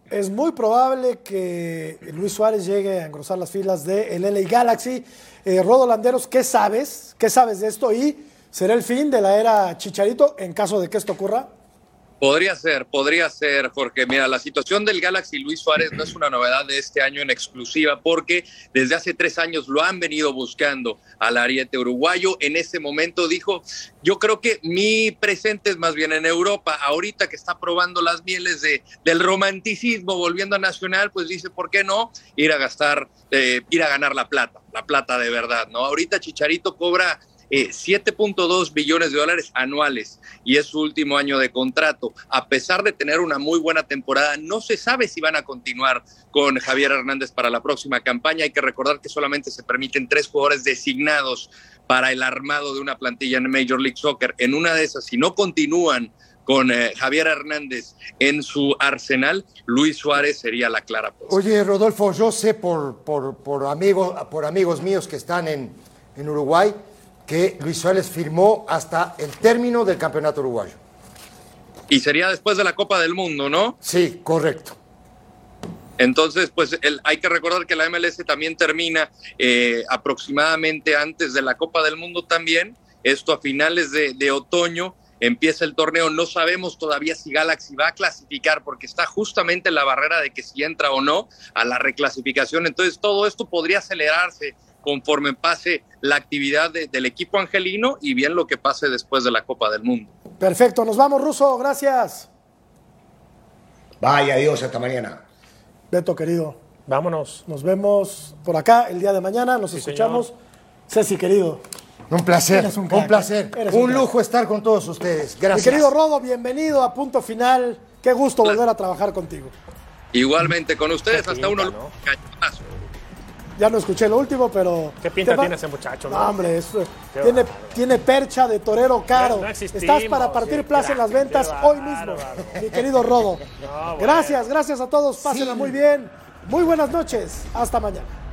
[SPEAKER 1] Es muy probable que Luis Suárez llegue a engrosar las filas de el LA Galaxy. Eh, Rodo Landeros, ¿qué sabes? ¿Qué sabes de esto? ¿Y será el fin de la era Chicharito en caso de que esto ocurra?
[SPEAKER 5] Podría ser, podría ser, porque mira, la situación del Galaxy Luis Suárez no es una novedad de este año en exclusiva, porque desde hace tres años lo han venido buscando al ariete uruguayo. En ese momento dijo, yo creo que mi presente es más bien en Europa. Ahorita que está probando las mieles de, del romanticismo, volviendo a Nacional, pues dice, ¿por qué no ir a gastar, eh, ir a ganar la plata, la plata de verdad, ¿no? Ahorita Chicharito cobra 7.2 eh, billones de dólares anuales y es su último año de contrato. A pesar de tener una muy buena temporada, no se sabe si van a continuar con Javier Hernández para la próxima campaña. Hay que recordar que solamente se permiten tres jugadores designados para el armado de una plantilla en Major League Soccer. En una de esas, si no continúan con eh, Javier Hernández en su arsenal, Luis Suárez sería la clara.
[SPEAKER 3] Oye, Rodolfo, yo sé por, por, por, amigos, por amigos míos que están en, en Uruguay que Luis Suárez firmó hasta el término del campeonato uruguayo.
[SPEAKER 5] Y sería después de la Copa del Mundo, ¿no?
[SPEAKER 3] Sí, correcto.
[SPEAKER 5] Entonces, pues hay que recordar que la MLS también termina eh, aproximadamente antes de la Copa del Mundo también, esto a finales de, de otoño empieza el torneo. No sabemos todavía si Galaxy va a clasificar porque está justamente en la barrera de que si entra o no a la reclasificación. Entonces todo esto podría acelerarse conforme pase la actividad del equipo angelino y bien lo que pase después de la Copa del Mundo.
[SPEAKER 1] Perfecto, nos vamos, Ruso, gracias.
[SPEAKER 4] Vaya, adiós, hasta mañana.
[SPEAKER 1] Beto, querido.
[SPEAKER 2] Vámonos.
[SPEAKER 1] Nos vemos por acá el día de mañana, nos escuchamos. Ceci, querido.
[SPEAKER 3] Un placer, un, placer. un, lujo estar con todos ustedes. Gracias.
[SPEAKER 1] Mi querido Rodo, bienvenido a Punto Final. Qué gusto volver a trabajar contigo.
[SPEAKER 5] Igualmente con ustedes, hasta uno.
[SPEAKER 1] Ya no escuché lo último, pero.
[SPEAKER 2] ¿Qué pinta tiene ese muchacho?
[SPEAKER 1] No, hombre, tiene, tiene percha de torero caro. Estás para partir plaza en las ventas hoy mismo, mi querido Rodo. gracias, gracias a todos. Pásenla muy bien. Muy buenas noches. Hasta mañana.